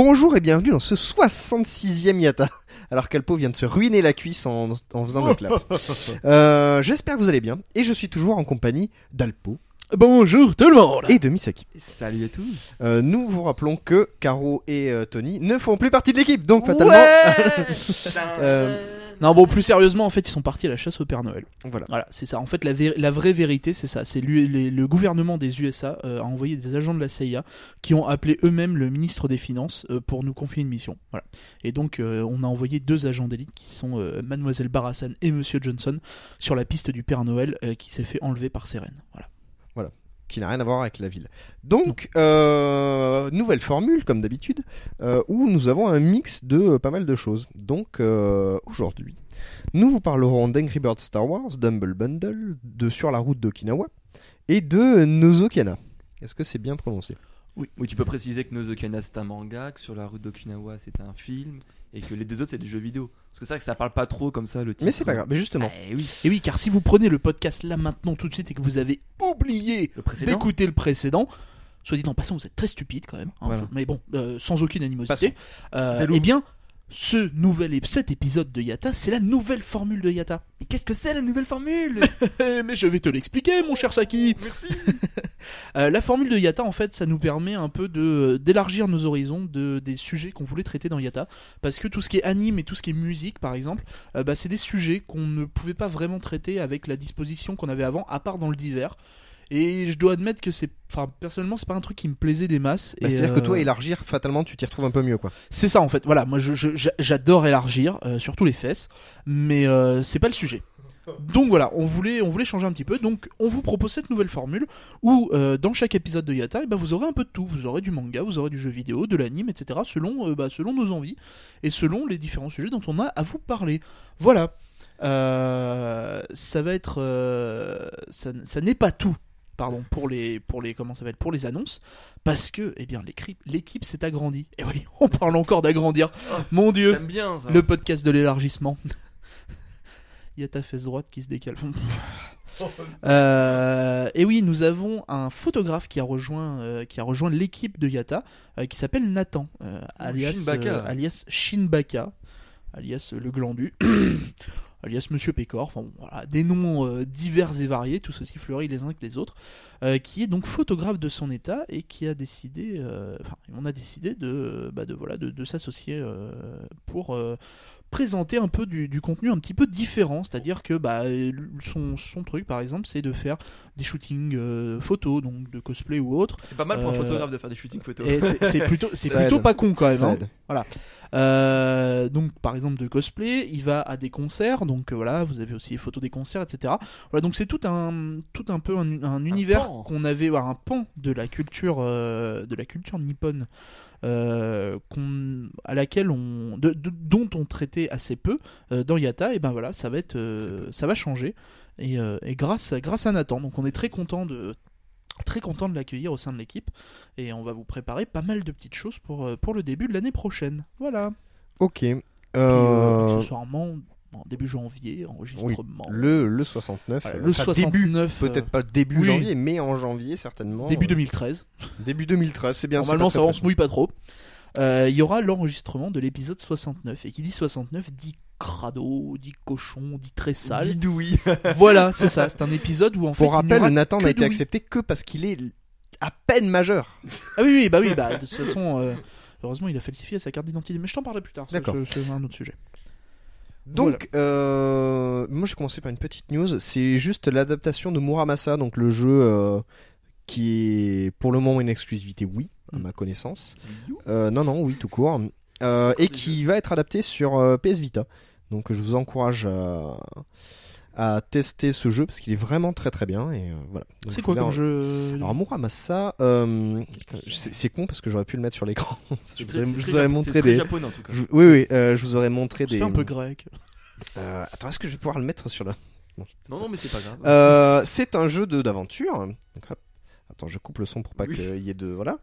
Bonjour et bienvenue dans ce 66e Yata. Alors qu'Alpo vient de se ruiner la cuisse en, en faisant le clap. Euh, J'espère que vous allez bien. Et je suis toujours en compagnie d'Alpo Bonjour tout le monde et de Misaki. Salut à tous. Euh, nous vous rappelons que Caro et euh, Tony ne font plus partie de l'équipe. Donc fatalement... Euh, Non bon, plus sérieusement, en fait, ils sont partis à la chasse au Père Noël. voilà. Voilà, c'est ça. En fait, la, vé- la vraie vérité, c'est ça. C'est les- le gouvernement des USA euh, a envoyé des agents de la CIA qui ont appelé eux-mêmes le ministre des Finances euh, pour nous confier une mission. Voilà. Et donc, euh, on a envoyé deux agents d'élite qui sont euh, Mademoiselle Barassan et Monsieur Johnson sur la piste du Père Noël euh, qui s'est fait enlever par ses reines. Voilà. Qui n'a rien à voir avec la ville. Donc, euh, nouvelle formule, comme d'habitude, euh, où nous avons un mix de euh, pas mal de choses. Donc, aujourd'hui, nous vous parlerons d'Angry Birds Star Wars, d'Humble Bundle, de Sur la route d'Okinawa, et de Nozokana. Est-ce que c'est bien prononcé? Oui, tu peux préciser que Nozokana c'est un manga, que sur la route d'Okinawa c'est un film, et que les deux autres c'est des jeux vidéo. Parce que c'est vrai que ça parle pas trop comme ça le titre. Mais c'est pas grave, mais justement. Eh oui. Et oui, car si vous prenez le podcast là maintenant tout de suite et que vous avez oublié d'écouter le précédent, soit dit en passant, vous êtes très stupide quand même. hein, Voilà. mais bon, euh, sans aucune animosité. Euh, eh bien, ce nouvel ép- cet épisode de Yata, c'est la nouvelle formule de Yata. Mais qu'est-ce que c'est la nouvelle formule? Mais je vais te l'expliquer, mon cher Saki. Merci. Euh, la formule de Yata, en fait, ça nous permet un peu de d'élargir nos horizons de des sujets qu'on voulait traiter dans Yata, parce que tout ce qui est anime et tout ce qui est musique, par exemple, euh, bah, c'est des sujets qu'on ne pouvait pas vraiment traiter avec la disposition qu'on avait avant, à part dans le divers. Et je dois admettre que c'est, enfin, personnellement, c'est pas un truc qui me plaisait des masses. Bah, C'est-à-dire que euh, toi, élargir, fatalement, tu t'y retrouves un peu mieux, quoi. C'est ça en fait. Voilà, moi j'adore élargir, euh, surtout les fesses, mais euh, c'est pas le sujet. Donc voilà, on voulait, on voulait changer un petit peu. Donc on vous propose cette nouvelle formule où euh, dans chaque épisode de Yata, eh ben, vous aurez un peu de tout. Vous aurez du manga, vous aurez du jeu vidéo, de l'anime, etc. Selon, euh, bah, selon nos envies et selon les différents sujets dont on a à vous parler. Voilà. Euh, ça va être, euh, ça, ça n'est pas tout. Pardon pour les pour les comment ça s'appelle pour les annonces parce que eh bien l'équipe s'est agrandie et oui on parle encore d'agrandir mon dieu J'aime bien ça. le podcast de l'élargissement. Il y a ta fesse droite qui se décale. Euh, et oui, nous avons un photographe qui a rejoint, euh, qui a rejoint l'équipe de Yata, euh, qui s'appelle Nathan, euh, alias, Shinbaka. alias Shinbaka, alias le glandu, alias Monsieur Pécor, enfin des noms euh, divers et variés, tous aussi fleuris les uns que les autres, euh, qui est donc photographe de son état et qui a décidé, euh, enfin, on a décidé de, bah, de voilà, de, s'associer pour présenter un peu du, du contenu un petit peu différent, c'est-à-dire que bah, son, son truc par exemple c'est de faire des shootings euh, photos, donc de cosplay ou autre, C'est pas mal pour un Euh, photographe de faire des shootings photos. c'est plutôt, c'est Ça plutôt aide. pas con quand même. Hein. aide. Euh, donc par exemple de cosplay, il va à des concerts, donc euh, voilà, vous avez aussi les photos des concerts, etc. Voilà, donc c'est tout un, tout un peu un, un univers qu'on avait, voilà, un pan de la culture, euh, de la culture nippone, euh, à laquelle on, de- de- dont on traitait assez peu euh, dans Yata, et ben voilà, ça va être, euh, ça va changer, et, et grâce, à- grâce à Nathan, donc on est très content de très content de l'accueillir au sein de l'équipe et on va vous préparer pas mal de petites choses pour, pour le début de l'année prochaine. Voilà. Ok. Puis, accessoirement, en début janvier, enregistrement. le, le 69. Voilà, euh, le enfin, 69, début, euh, peut-être pas début oui. janvier, mais en janvier certainement. début euh, 2013. Début 2013, c'est bien. Normalement, ça on se mouille pas trop. Euh, Il y aura l'enregistrement de l'épisode 69. Et qui dit 69 dit crado, dit cochon, dit très sale. Didouille. voilà, c'est ça. C'est un épisode où en fait. Pour il n'y rappel, Nathan n'a été accepté que parce qu'il est à peine majeur. Ah oui, oui, bah oui, bah de toute façon. euh, Heureusement, il a falsifié sa carte d'identité. Mais je t'en parlerai plus tard. D'accord. C'est un autre sujet. Donc, euh, moi, je vais commencer par une petite news. C'est juste l'adaptation de Muramasa, donc le jeu euh, qui est pour le moment une exclusivité, oui, à Mm. ma connaissance. Euh, non, non, oui, tout court. euh, et qui va être adapté sur PS Vita. Donc je vous encourage à, à tester ce jeu parce qu'il est vraiment très très bien et euh, voilà. C'est quoi comme en- jeu Alors Muramasa, euh, c'est c'est con parce que j'aurais pu le mettre sur l'écran. je C'est vous très- aurais, c'est je très vous aurais japo- montré c'est des. japonais en tout cas. je- oui oui, euh, je vous aurais montré C'est des. un peu grec. Euh, attends, est-ce que je vais pouvoir le mettre sur la Non, non, mais c'est pas grave. Euh, c'est un jeu de d'aventure. Attends, je coupe le son pour pas Oui. qu'il y ait de voilà.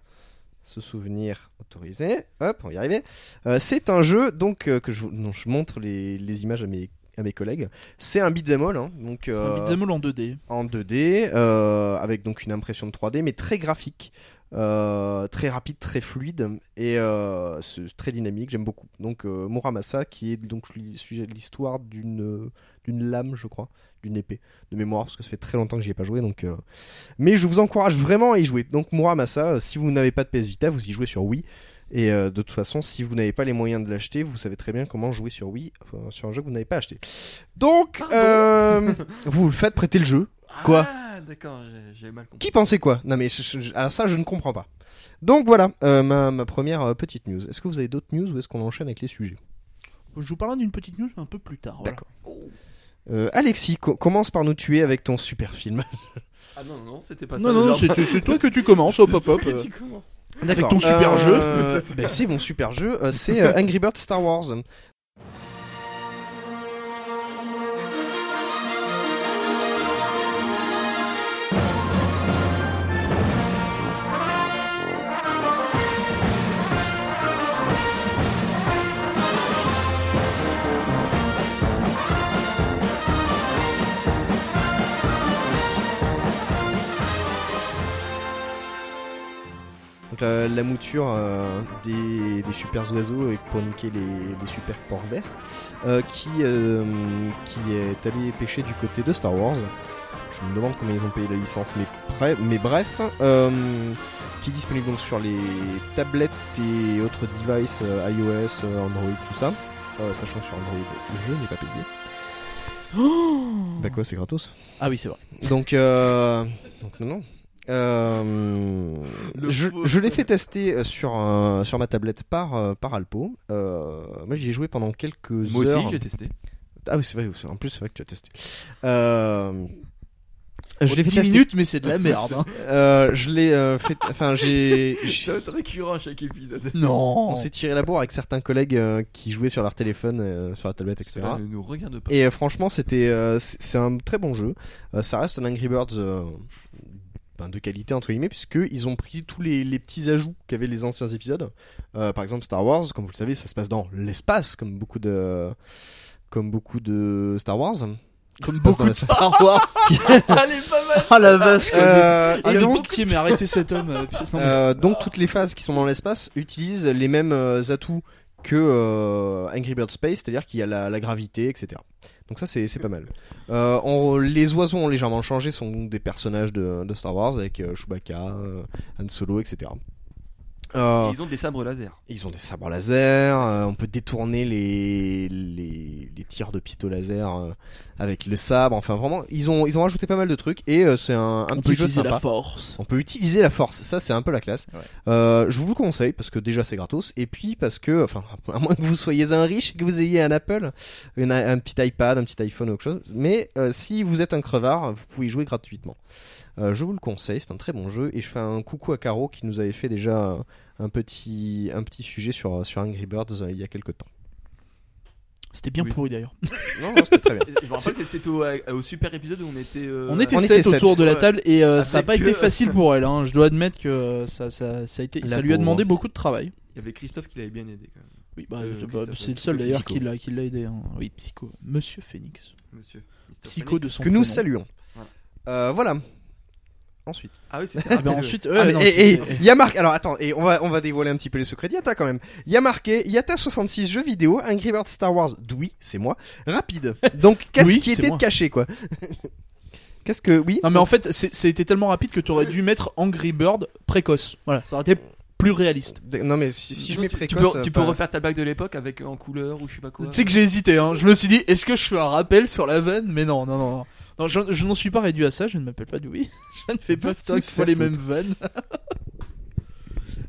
Ce souvenir autorisé. Hop, on va y arriver. Euh, c'est un jeu donc euh, que je, dont je montre les, les images à mes à mes collègues. C'est un beat'em all, hein, donc Un euh, beat'em all en 2D. en 2D euh, avec donc une impression de 3D, mais très graphique. euh, très rapide, très fluide et euh, très dynamique, j'aime beaucoup. Donc euh, Muramasa qui est donc l'hi- l'histoire d'une d'une lame, je crois, d'une épée de mémoire parce que ça fait très longtemps que j'y ai pas joué donc mais je vous encourage vraiment à y jouer. Donc Muramasa, si vous n'avez pas de PS Vita, vous y jouez sur Wii et euh, de toute façon, si vous n'avez pas les moyens de l'acheter, vous savez très bien comment jouer sur Wii enfin, sur un jeu que vous n'avez pas acheté. Donc euh, vous le faites prêter le jeu. quoi Ah, d'accord, j'ai- j'avais mal compris. Qui pensait quoi? Non mais je- je- à ça je ne comprends pas. Donc voilà euh, ma, ma première euh, petite news. Est-ce que vous avez d'autres news ou est-ce qu'on enchaîne avec les sujets? Je vous parlerai d'une petite news un peu plus tard. voilà. D'accord. Euh, Alexis, co- commence par nous tuer avec ton super film. Ah non, non, non, c'était pas ça. Non, non, c'est c'est toi que tu commences pop-up. C'est toi euh. Avec ton super Euh, jeu. ben, c'est mon super jeu. euh, c'est euh, Angry Birds Star Wars. Donc la, la mouture euh, des, des super oiseaux et pour niquer les, les super porcs verts, euh, qui, euh, qui est allé pêcher du côté de Star Wars. Je me demande combien ils ont payé la licence, mais, bref- mais bref, qui est disponible donc sur les tablettes et autres devices iOS, Android, tout ça. Sachant que sur Android, je n'ai pas payé. Bah quoi, c'est gratos. Ah oui, c'est vrai. Donc, euh, donc non, non. Euh, je l'ai fait tester euh, sur, un- sur ma tablette par, euh, par Alpo. Euh, moi j'y ai joué pendant quelques Moi heures. aussi, j'ai testé. Ah oui, c'est vrai, en plus c'est vrai que tu as testé. Euh, je l'ai fait 10 tester. minutes, mais c'est de la merde. hein. Euh, je l'ai euh, fait. Enfin, j'ai. va être récurrent à chaque épisode. Non. On s'est tiré la bourre avec certains collègues euh, qui jouaient sur leur téléphone, euh, sur la tablette, etc. Cela ne nous regarde pas. Et euh, franchement, c'était, euh, c'est c'est un très bon jeu. Euh, ça reste un Angry Birds euh, ben, de qualité entre guillemets, puisque ils ont pris tous les, les petits ajouts qu'avaient les anciens épisodes. Euh, par exemple, Star Wars, comme vous le savez, ça se passe dans l'espace, comme beaucoup de, comme beaucoup de Star Wars. Comme beaucoup de Star Wars. Allez, pas mal. Ah la vache. Euh, et donc, pitié, mais arrêtez cet homme. euh, euh, donc toutes les phases qui sont dans l'espace utilisent les mêmes euh, atouts que euh, Angry Birds Space, c'est-à-dire qu'il y a la, la gravité, etc. Donc ça c'est pas mal. Euh, les oiseaux ont légèrement changé, sont des personnages de, de Star Wars avec euh, Chewbacca, euh, Han Solo, etc. Euh, Ils ont des sabres laser. ils ont des sabres laser, euh, on peut détourner les, les, les tirs de pistolet laser euh, avec le sabre, enfin vraiment, ils ont, ils ont rajouté pas mal de trucs et euh, c'est un, un On petit peut jeu utiliser sympa. la force. On peut utiliser la force, ça c'est un peu la classe. Ouais. Euh, je vous le conseille parce que déjà c'est gratos et puis parce que, enfin, à moins que vous soyez un riche, que vous ayez un Apple, une- un petit iPad, un petit iPhone ou autre chose, mais euh, si vous êtes un crevard, vous pouvez y jouer gratuitement. Euh, je vous le conseille, c'est un très bon jeu et je fais un coucou à Caro qui nous avait fait déjà un petit, un petit sujet sur, sur Angry Birds euh, il y a quelques temps. C'était bien Oui. pourri d'ailleurs. Non, non, c'était très bien. Je me rappelle, c'était- c'était au, au super épisode où on était. euh, On était on 7 était sept. autour de la table et euh, ça a Avec, pas été euh, facile pour elle. hein. Je dois admettre que euh, ça, ça, ça a été, ça lui a demandé beaucoup de travail. Il y avait Christophe qui l'avait bien aidé quand même. Oui, bah, Euh, bah, c'est le seul d'ailleurs qui l'a, qui l'a aidé. hein. Oui, Psycho. Monsieur Phoenix. Monsieur. Psycho Phoenix. de son Que nous saluons. Voilà. Euh, voilà. Ensuite. Ah oui, c'était Ah, ben rapide. ensuite, Ah, ouais, mais- non, et, et c'était- il y a marqué. Alors attends, et on va on va dévoiler un petit peu les secrets d'Yata quand même. Il y a marqué Yata 66 jeux vidéo Angry Birds Star Wars. Oui, c'est moi. Rapide. Donc qu'est-ce Oui, qui c'est était moi. de caché quoi? Qu'est-ce que oui? Non mais en fait, c'est- été tellement rapide que tu aurais dû mettre Angry Bird précoce. Voilà, ça aurait été plus réaliste. Non mais si, si je mets tu, tu précoce, peux, euh, tu peux pas- refaire ta blague de l'époque avec en couleur ou je sais pas quoi. Tu sais que j'ai hésité, hein. Je me suis dit, est-ce que je fais un rappel sur la vanne? Mais non, non, non. Non, je, je n'en suis pas réduit à ça. Je ne m'appelle pas Dewey. je ne fais pas putain les mêmes vannes.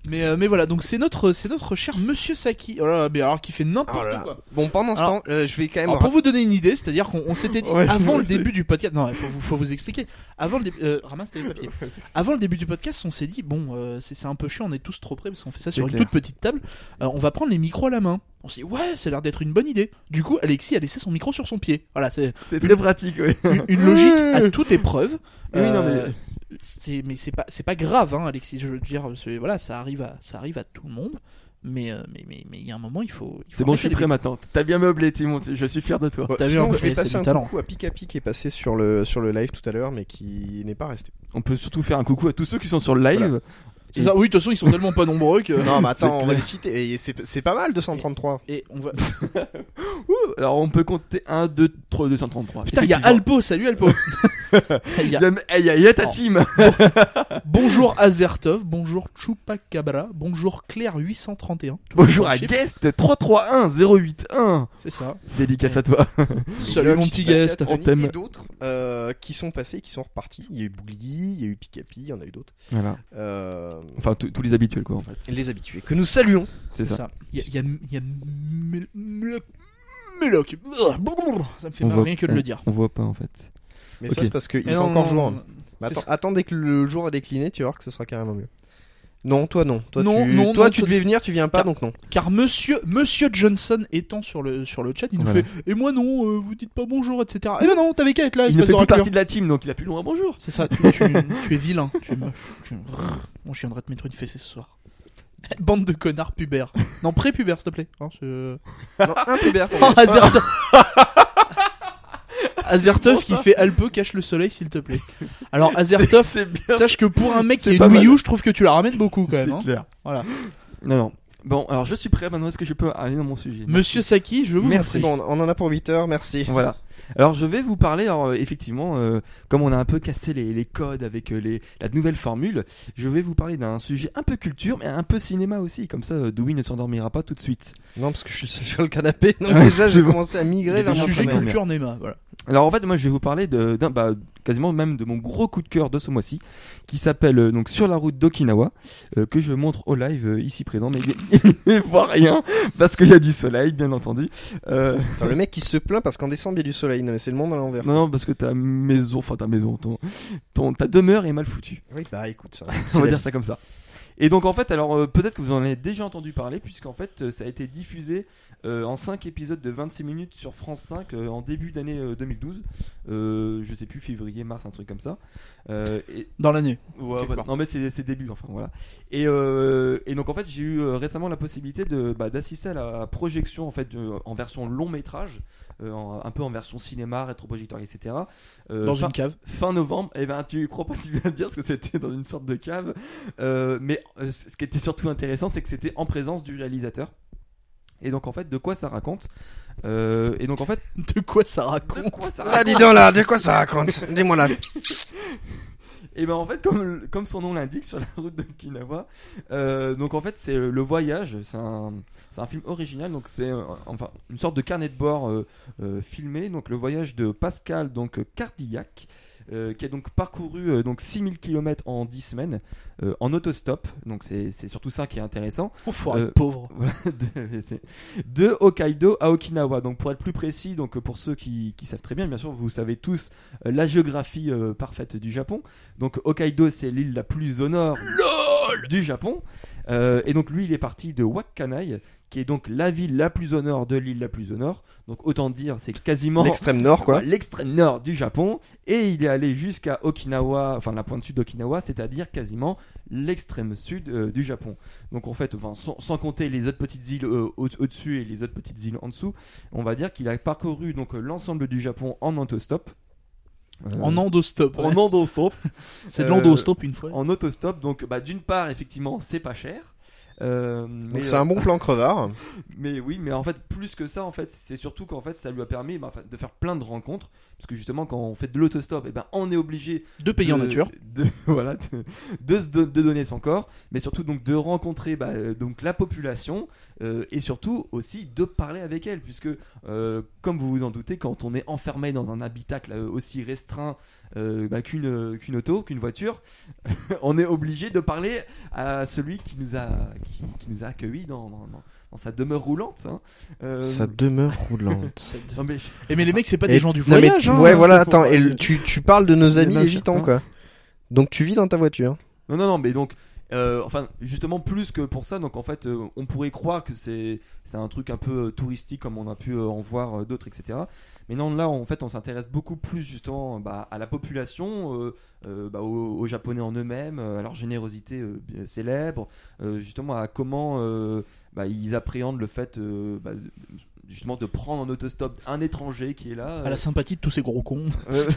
Mais, euh, mais voilà, donc c'est notre, c'est notre cher Monsieur Saki. Oh là là, mais alors qui fait n'importe Oh quoi. Bon, pendant ce Alors- temps, euh, je vais quand même. Alors, pour vous donner une idée, c'est-à-dire qu'on on s'était dit Ouais, avant le début du podcast. Non, il faut, vous- faut vous expliquer. Avant le début, euh, ramasse tes papiers. Avant le début du podcast, on s'est dit bon, euh, c'est c'est un peu chiant, on est tous trop près parce qu'on fait ça sur une toute petite table. Euh, on va prendre les micros à la main. On s'est dit ouais, ça a l'air d'être une bonne idée. Du coup, Alexis a laissé son micro sur son pied. Voilà, c'est C'est très pratique, oui. une, une logique à toute épreuve. Oui, non, mais- c'est mais c'est pas c'est pas grave, hein, Alexis. Je veux dire, voilà, ça arrive à ça arrive à tout le monde. Mais euh, mais mais mais il y a un moment, il faut. il faut C'est bon, je suis prêt bêtises. maintenant. T'as bien meublé, Timon. Je suis fier de toi. Bon, T'as sinon, je vais passer un talent. coucou à Pikapi qui est passé sur le, sur le live tout à l'heure, mais qui n'est pas resté. On peut surtout faire un coucou à tous ceux qui sont sur le live. Voilà. C'est ça. Oui, de toute façon, ils sont tellement pas nombreux que. Non, mais attends, C'est on va les citer. Et c'est c'est pas mal, 233. Et on va. Ouh, alors on peut compter 1, 2, 3, 233. Putain, il y a. Alpo, salut Alpo. Il y a- eh, il y a- il y a ta Oh. team. Bonjour Azertov, bonjour Chupacabra, bonjour Claire831. Bonjour à Guest 331 081. C'est ça. Dédicace à toi. Salut mon petit guest. On t'aime. D'autres euh, qui sont passés, qui sont repartis. Il y a eu Bougli, il y a eu Pikapi, il y en a eu d'autres. Voilà. Euh, Enfin, tous tous les habituels, quoi, en fait. les habitués, que nous saluons. C'est ça. Il y a, y a. Ça me fait On mal voit- rien que de on- le dire. On voit pas, en fait. Mais Ok. ça, c'est parce qu'il non, encore non, jour. non, non. Mais C'est attends, dès que le jour a décliné, tu vas voir que ce sera carrément mieux. Non, toi non. Toi, Non, tu, non, toi, non, tu toi- devais venir, tu viens pas, Car- donc non. Car monsieur, monsieur Johnson étant sur le, sur le chat, il nous Voilà. fait Et moi non, euh, vous dites pas bonjour, etc. Eh ben non, t'avais qu'à être là, Il ne fait plus partie de la team, donc il a plus loin. Bonjour. C'est ça, tu, tu- tu es vilain, tu es moche. Tu... Bon, je viendrai te mettre une fessée ce soir. Bande de connards pubères. Non, pré-pubères, s'il te plaît. Hein, non, un pubère pour Oh. Azertov qui fait Alpe cache le soleil, s'il te plaît. Alors, Azertov, sache que pour un mec qui Wii mal. U, je trouve que tu la ramènes beaucoup quand même. C'est hein. clair. Voilà. Non, non. Bon, alors je suis prêt. Maintenant, est-ce que je peux aller dans mon sujet? Monsieur Saki, je vous Merci. prie. Bon, on en a pour 8 heures, merci. Voilà. Alors je vais vous parler, alors, euh, effectivement, euh, comme on a un peu cassé les, les codes avec euh, les, la nouvelle formule, je vais vous parler d'un sujet un peu culture, mais un peu cinéma aussi. Comme ça, euh, Dewey ne s'endormira pas tout de suite. Non, parce que je suis seul sur le canapé, donc Ouais, déjà j'ai commencé à migrer vers mon Sujet culture Nema, voilà. Alors en fait, moi, je vais vous parler de, d'un, bah, quasiment même de mon gros coup de cœur de ce mois-ci, qui s'appelle euh, donc Sur la route d'Okinawa, euh, que je montre au live euh, ici présent, mais il ne voit rien parce qu'il y a du soleil, bien entendu. Euh, Attends, le mec qui se plaint parce qu'en décembre il y a du soleil, non mais c'est le monde à l'envers. non, non, parce que ta maison, enfin ta maison, ton, ton, ta demeure est mal foutue. Oui, bah écoute, ça. On va dire ça comme ça. Et donc en fait, alors euh, peut-être que vous en avez déjà entendu parler, puisqu'en fait euh, ça a été diffusé euh, en 5 épisodes de 26 minutes sur France 5 euh, en début d'année euh, 2012. Euh, je sais plus, février, mars, un truc comme ça. Euh, et, Dans l'année. Ouais, Quelque ouais. part. Non mais c'est début enfin voilà. Et, euh, et donc en fait j'ai eu récemment la possibilité de bah, d'assister à la projection en fait de- en version long métrage, en- un peu en version cinéma, rétroprojecteur etc. Euh, Dans fin, une cave. fin novembre. Et ben tu crois pas si bien dire parce que c'était dans une sorte de cave. Euh, mais euh, ce qui était surtout intéressant c'est que c'était en présence du réalisateur. Et donc en fait de quoi ça raconte Euh, Et donc en fait De quoi ça de raconte quoi ça Ah, dis donc là, de quoi ça raconte? Dis-moi là. Et ben en fait, comme, son nom l'indique, sur la route d'Okinawa, euh, donc en fait c'est le voyage, c'est un, film original, donc c'est euh, enfin une sorte de carnet de bord euh, euh, filmé, donc le voyage de Pascal donc Cardillac, euh, qui a donc parcouru euh, donc 6000 km en 10 semaines euh, en autostop, donc c'est c'est surtout ça qui est intéressant. Enfoiré Euh, pauvre. Voilà, de, de Hokkaido à Okinawa. Donc pour être plus précis, donc pour ceux qui, qui savent très bien, bien sûr, vous savez tous euh, la géographie euh, parfaite du Japon. Donc Hokkaido, c'est l'île la plus au nord du Japon. Euh, et donc lui, il est parti de Wakkanai, qui est donc la ville la plus au nord de l'île la plus au nord. Donc autant dire, c'est quasiment L'extrême nord quoi. l'extrême nord du Japon et il est allé jusqu'à Okinawa, enfin la pointe sud d'Okinawa, c'est-à-dire quasiment l'extrême sud euh, du Japon. Donc en fait, enfin, sans, sans compter les autres petites îles euh, au- au-dessus et les autres petites îles en dessous, on va dire qu'il a parcouru donc l'ensemble du Japon en autostop. Euh, En endostop. en endostop. C'est de euh, l'endostop une fois. En autostop, donc bah, d'une part effectivement c'est pas cher. Euh, mais, Donc c'est euh, un bon plan crevard. mais oui, mais en fait, plus que ça, en fait, c'est surtout qu'en fait, ça lui a permis bah, de faire plein de rencontres. Parce que justement, quand on fait de l'autostop, et ben, on est obligé De payer en nature. de, voilà, de, de se don- de donner son corps, mais surtout donc de rencontrer bah, euh, donc la population euh, et surtout aussi de parler avec elle, puisque euh, comme vous vous en doutez, quand on est enfermé dans un habitacle euh, aussi restreint euh, bah, qu'une qu'une auto, qu'une voiture, on est obligé de parler à celui qui nous a qui, qui nous a accueillis dans, dans, dans- dans sa demeure roulante. hein. Euh, Sa demeure roulante. non, mais Et mais les mecs, c'est pas Et- des gens du non, mais voyage. tu- hein. ouais, voilà, attends, et le- tu, tu parles de nos amis les gitans, quoi. Donc tu vis dans ta voiture. Non, non, non, mais donc, euh, enfin, justement, plus que pour ça, donc en fait, euh, on pourrait croire que c'est un truc un peu euh, touristique comme on a pu en voir d'autres, etc. Mais non, là, en fait, on s'intéresse beaucoup plus justement bah, à la population, bah, aux, Japonais en eux-mêmes, à leur générosité célèbre, justement à comment bah, ils appréhendent le fait, justement, de prendre en autostop un étranger qui est là. À la sympathie de tous ces gros cons. Euh,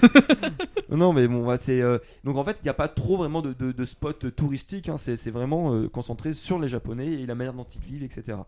non mais bon c'est euh, donc en fait il n'y a pas trop vraiment de, de, de spots touristiques hein, c'est c'est vraiment euh, concentré sur les japonais et la manière dont ils vivent etc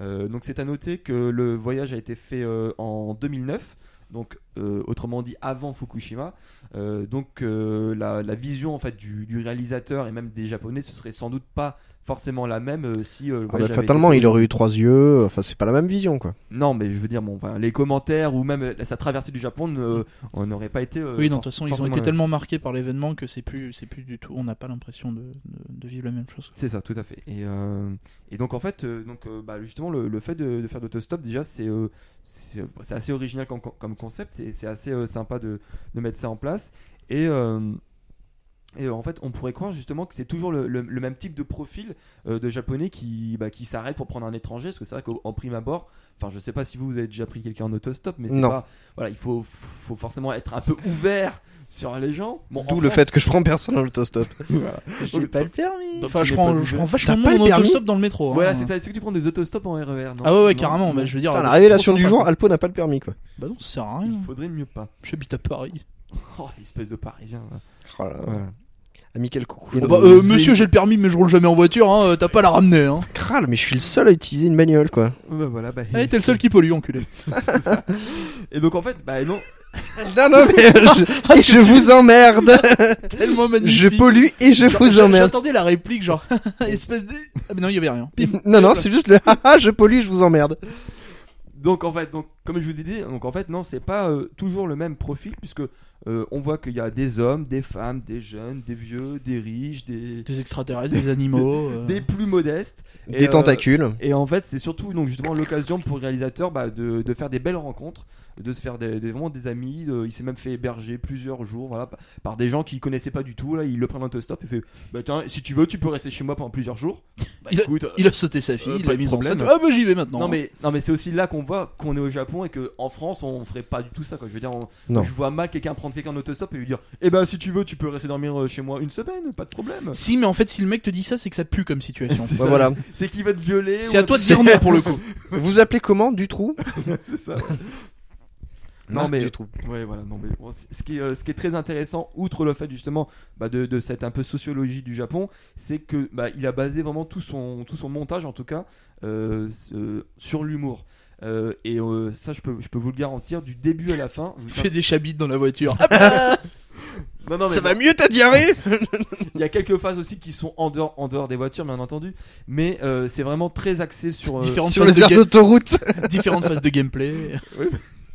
Euh, donc c'est à noter que le voyage a été fait euh, en 2009 donc euh, autrement dit avant Fukushima Euh, donc euh, la, la vision en fait du, du réalisateur et même des japonais ce serait sans doute pas forcément la même euh, si euh, Ah bah, fatalement, il aurait eu trois yeux. Enfin, c'est pas la même vision, quoi. non, mais je veux dire, bon, les commentaires ou même euh, sa traversée du Japon ne- on n'aurait pas été. euh, Oui, non, de toute façon, ils ont été tellement marqués par l'événement que c'est plus, c'est plus du tout. On n'a pas l'impression de, de, de vivre la même chose. C'est ça, tout à fait. Et, euh, et donc en fait, euh, donc euh, bah, justement le, le fait de, de faire d'autostop déjà c'est euh, c'est euh, assez original comme, comme concept, c'est c'est assez euh, sympa de, de mettre ça en place. Et euh, et euh, en fait, on pourrait croire justement que c'est toujours le, le- le même type de profil euh, de japonais qui, bah, qui s'arrête pour prendre un étranger. Parce que c'est vrai qu'en prime abord, enfin, je sais pas si vous, vous avez déjà pris quelqu'un en autostop, mais c'est Non. pas. Voilà, il faut, faut forcément être un peu ouvert sur les gens. Bon, D'où le France- fait que je prends personne en autostop. J'ai pas le permis. Enfin, je prends, je prends vachement pas le en permis autostop dans le métro. hein. Voilà, c'est ça. Est-ce que tu prends des autostops en RER non Ah ouais, ouais, Non, carrément. non. Bah, je veux dire, Putain, la révélation du jour, quoi. Alpo n'a pas le permis, quoi. Bah non, ça sert à rien. Il faudrait mieux pas. J'habite à Paris. Oh, espèce de parisien. là. Oh là là. Voilà. Ami, quel coucou. Et Bon, donc, bah, euh, monsieur, j'ai le permis, mais je roule jamais en voiture. Hein. euh, T'as pas à la ramener. Hein. Crâle, mais je suis le seul à utiliser une bagnole, quoi. Bah voilà, bah. Eh, t'es le seul qui pollue, enculé. Et donc en fait, bah non. Non, non, mais je, et je vous emmerde. Tellement magnifique. je pollue et je Genre, vous emmerde. J'attendais la réplique, genre, espèce de. Ah, mais non, il y avait rien. Non, non, c'est juste le haha, je pollue, je vous emmerde. Donc en fait, donc comme je vous ai dit, donc en fait non, c'est pas euh, toujours le même profil puisque euh, on voit qu'il y a des hommes, des femmes, des jeunes, des vieux, des riches, des Des extraterrestres, des animaux. euh. des plus modestes. Et, Des euh, tentacules. Et en fait, c'est surtout donc justement l'occasion pour le réalisateur bah, de, de faire des belles rencontres, de se faire des, des- vraiment des amis. de- il s'est même fait héberger plusieurs jours, voilà, par, par des gens qu'il connaissait pas du tout. Là, il le prend en autostop et fait, bah tiens, si tu veux, tu peux rester chez moi pendant plusieurs jours. Bah, il, a, écoute, il a sauté sa fille, euh, il l'a mise en scène. Ah bah j'y vais maintenant. Non mais non mais c'est aussi là qu'on voit qu'on est au Japon et que en France on ferait pas du tout ça quoi. Je veux dire, on- Non. je vois mal quelqu'un prendre quelqu'un en autostop et lui dire, eh ben si tu veux, tu peux rester dormir euh, chez moi une semaine, pas de problème. Si, mais en fait, si le mec te dit ça, c'est que ça pue comme situation. C'est Bah voilà. C'est qu'il va te violer. C'est à toi de dire non pour le coup. Vous appelez comment Du trou truc- c'est ça. Non mais du trou. Ouais, voilà. Non, mais bon, ce, qui est, euh, ce qui est très intéressant, outre le fait justement bah, de, de cette un peu sociologie du Japon, c'est que bah, il a basé vraiment tout son, tout son montage, en tout cas, euh, sur l'humour. Euh, et euh, ça, je peux, je peux vous le garantir, du début à la fin. vous- Fais des chabites dans la voiture. Non, non, mais Ça bon, va mieux ta diarrhée Il y a quelques phases aussi qui sont en dehors, en dehors des voitures, bien entendu. Mais euh, c'est vraiment très axé sur. euh, Différentes Sur les de aires d'autoroute. différentes phases de gameplay.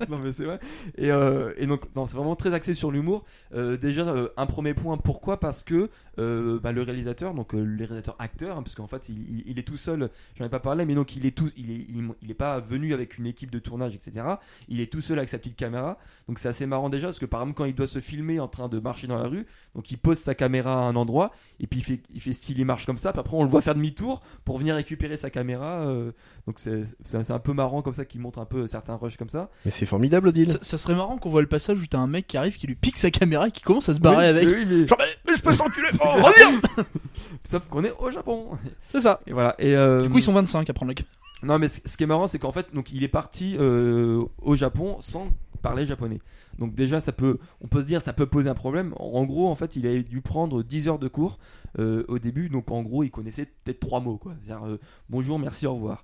non mais c'est vrai. Et, euh, et donc non, c'est vraiment très axé sur l'humour. Euh, déjà euh, un premier point, pourquoi? Parce que euh, bah, le réalisateur, donc euh, le réalisateur acteur, hein, parce qu'en fait il, il- il est tout seul. J'en ai pas parlé, mais donc il est tout, il est, il, il est pas venu avec une équipe de tournage, etc. Il est tout seul avec sa petite caméra. Donc c'est assez marrant déjà parce que par exemple quand il doit se filmer en train de marcher dans la rue, donc il pose sa caméra à un endroit et puis il fait, il fait style, il marche comme ça. Puis après on le voit faire demi-tour pour venir récupérer sa caméra. euh, donc c'est un peu marrant comme ça qui montre un peu certains rushs comme ça. Mais c'est formidable, Odile. Ça, ça serait marrant qu'on voit le passage où t'as un mec qui arrive, qui lui pique sa caméra et qui commence à se barrer Oui, avec. oui, mais- Genre, mais, mais je peux t'enculer Oh, reviens Sauf qu'on est au Japon. C'est ça. Et voilà. Et euh, Du coup, ils sont 25 à prendre la caméra. Non, mais ce qui est marrant, c'est qu'en fait, donc il est parti euh, au Japon sans parler japonais. Donc déjà, ça peut, on peut se dire, ça peut poser un problème. En gros, en fait, il a dû prendre 10 heures de cours euh, au début. Donc en gros, il connaissait peut-être trois mots, quoi. C'est-à-dire euh, bonjour, merci, au revoir.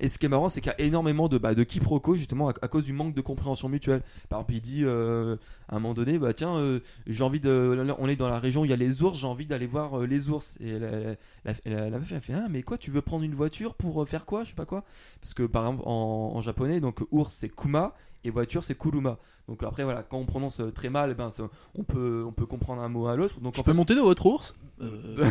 Et ce qui est marrant, c'est qu'il y a énormément de, bah, quiproquos justement à, cause du manque de compréhension mutuelle. Par exemple, il dit euh, à un moment donné, bah tiens, euh, j'ai envie de, on est dans la région où il y a les ours, j'ai envie d'aller voir euh, les ours. Et la, meuf elle fait, ah mais quoi, tu veux prendre une voiture pour faire quoi, je sais pas quoi? Parce que par exemple en, en japonais, donc ours c'est kuma et voiture c'est kuruma. Donc après voilà, quand on prononce euh, très mal, eh ben, ça- on peut on peut comprendre un mot à l'autre. Donc Je en peux fait, monter dans votre ours Euh,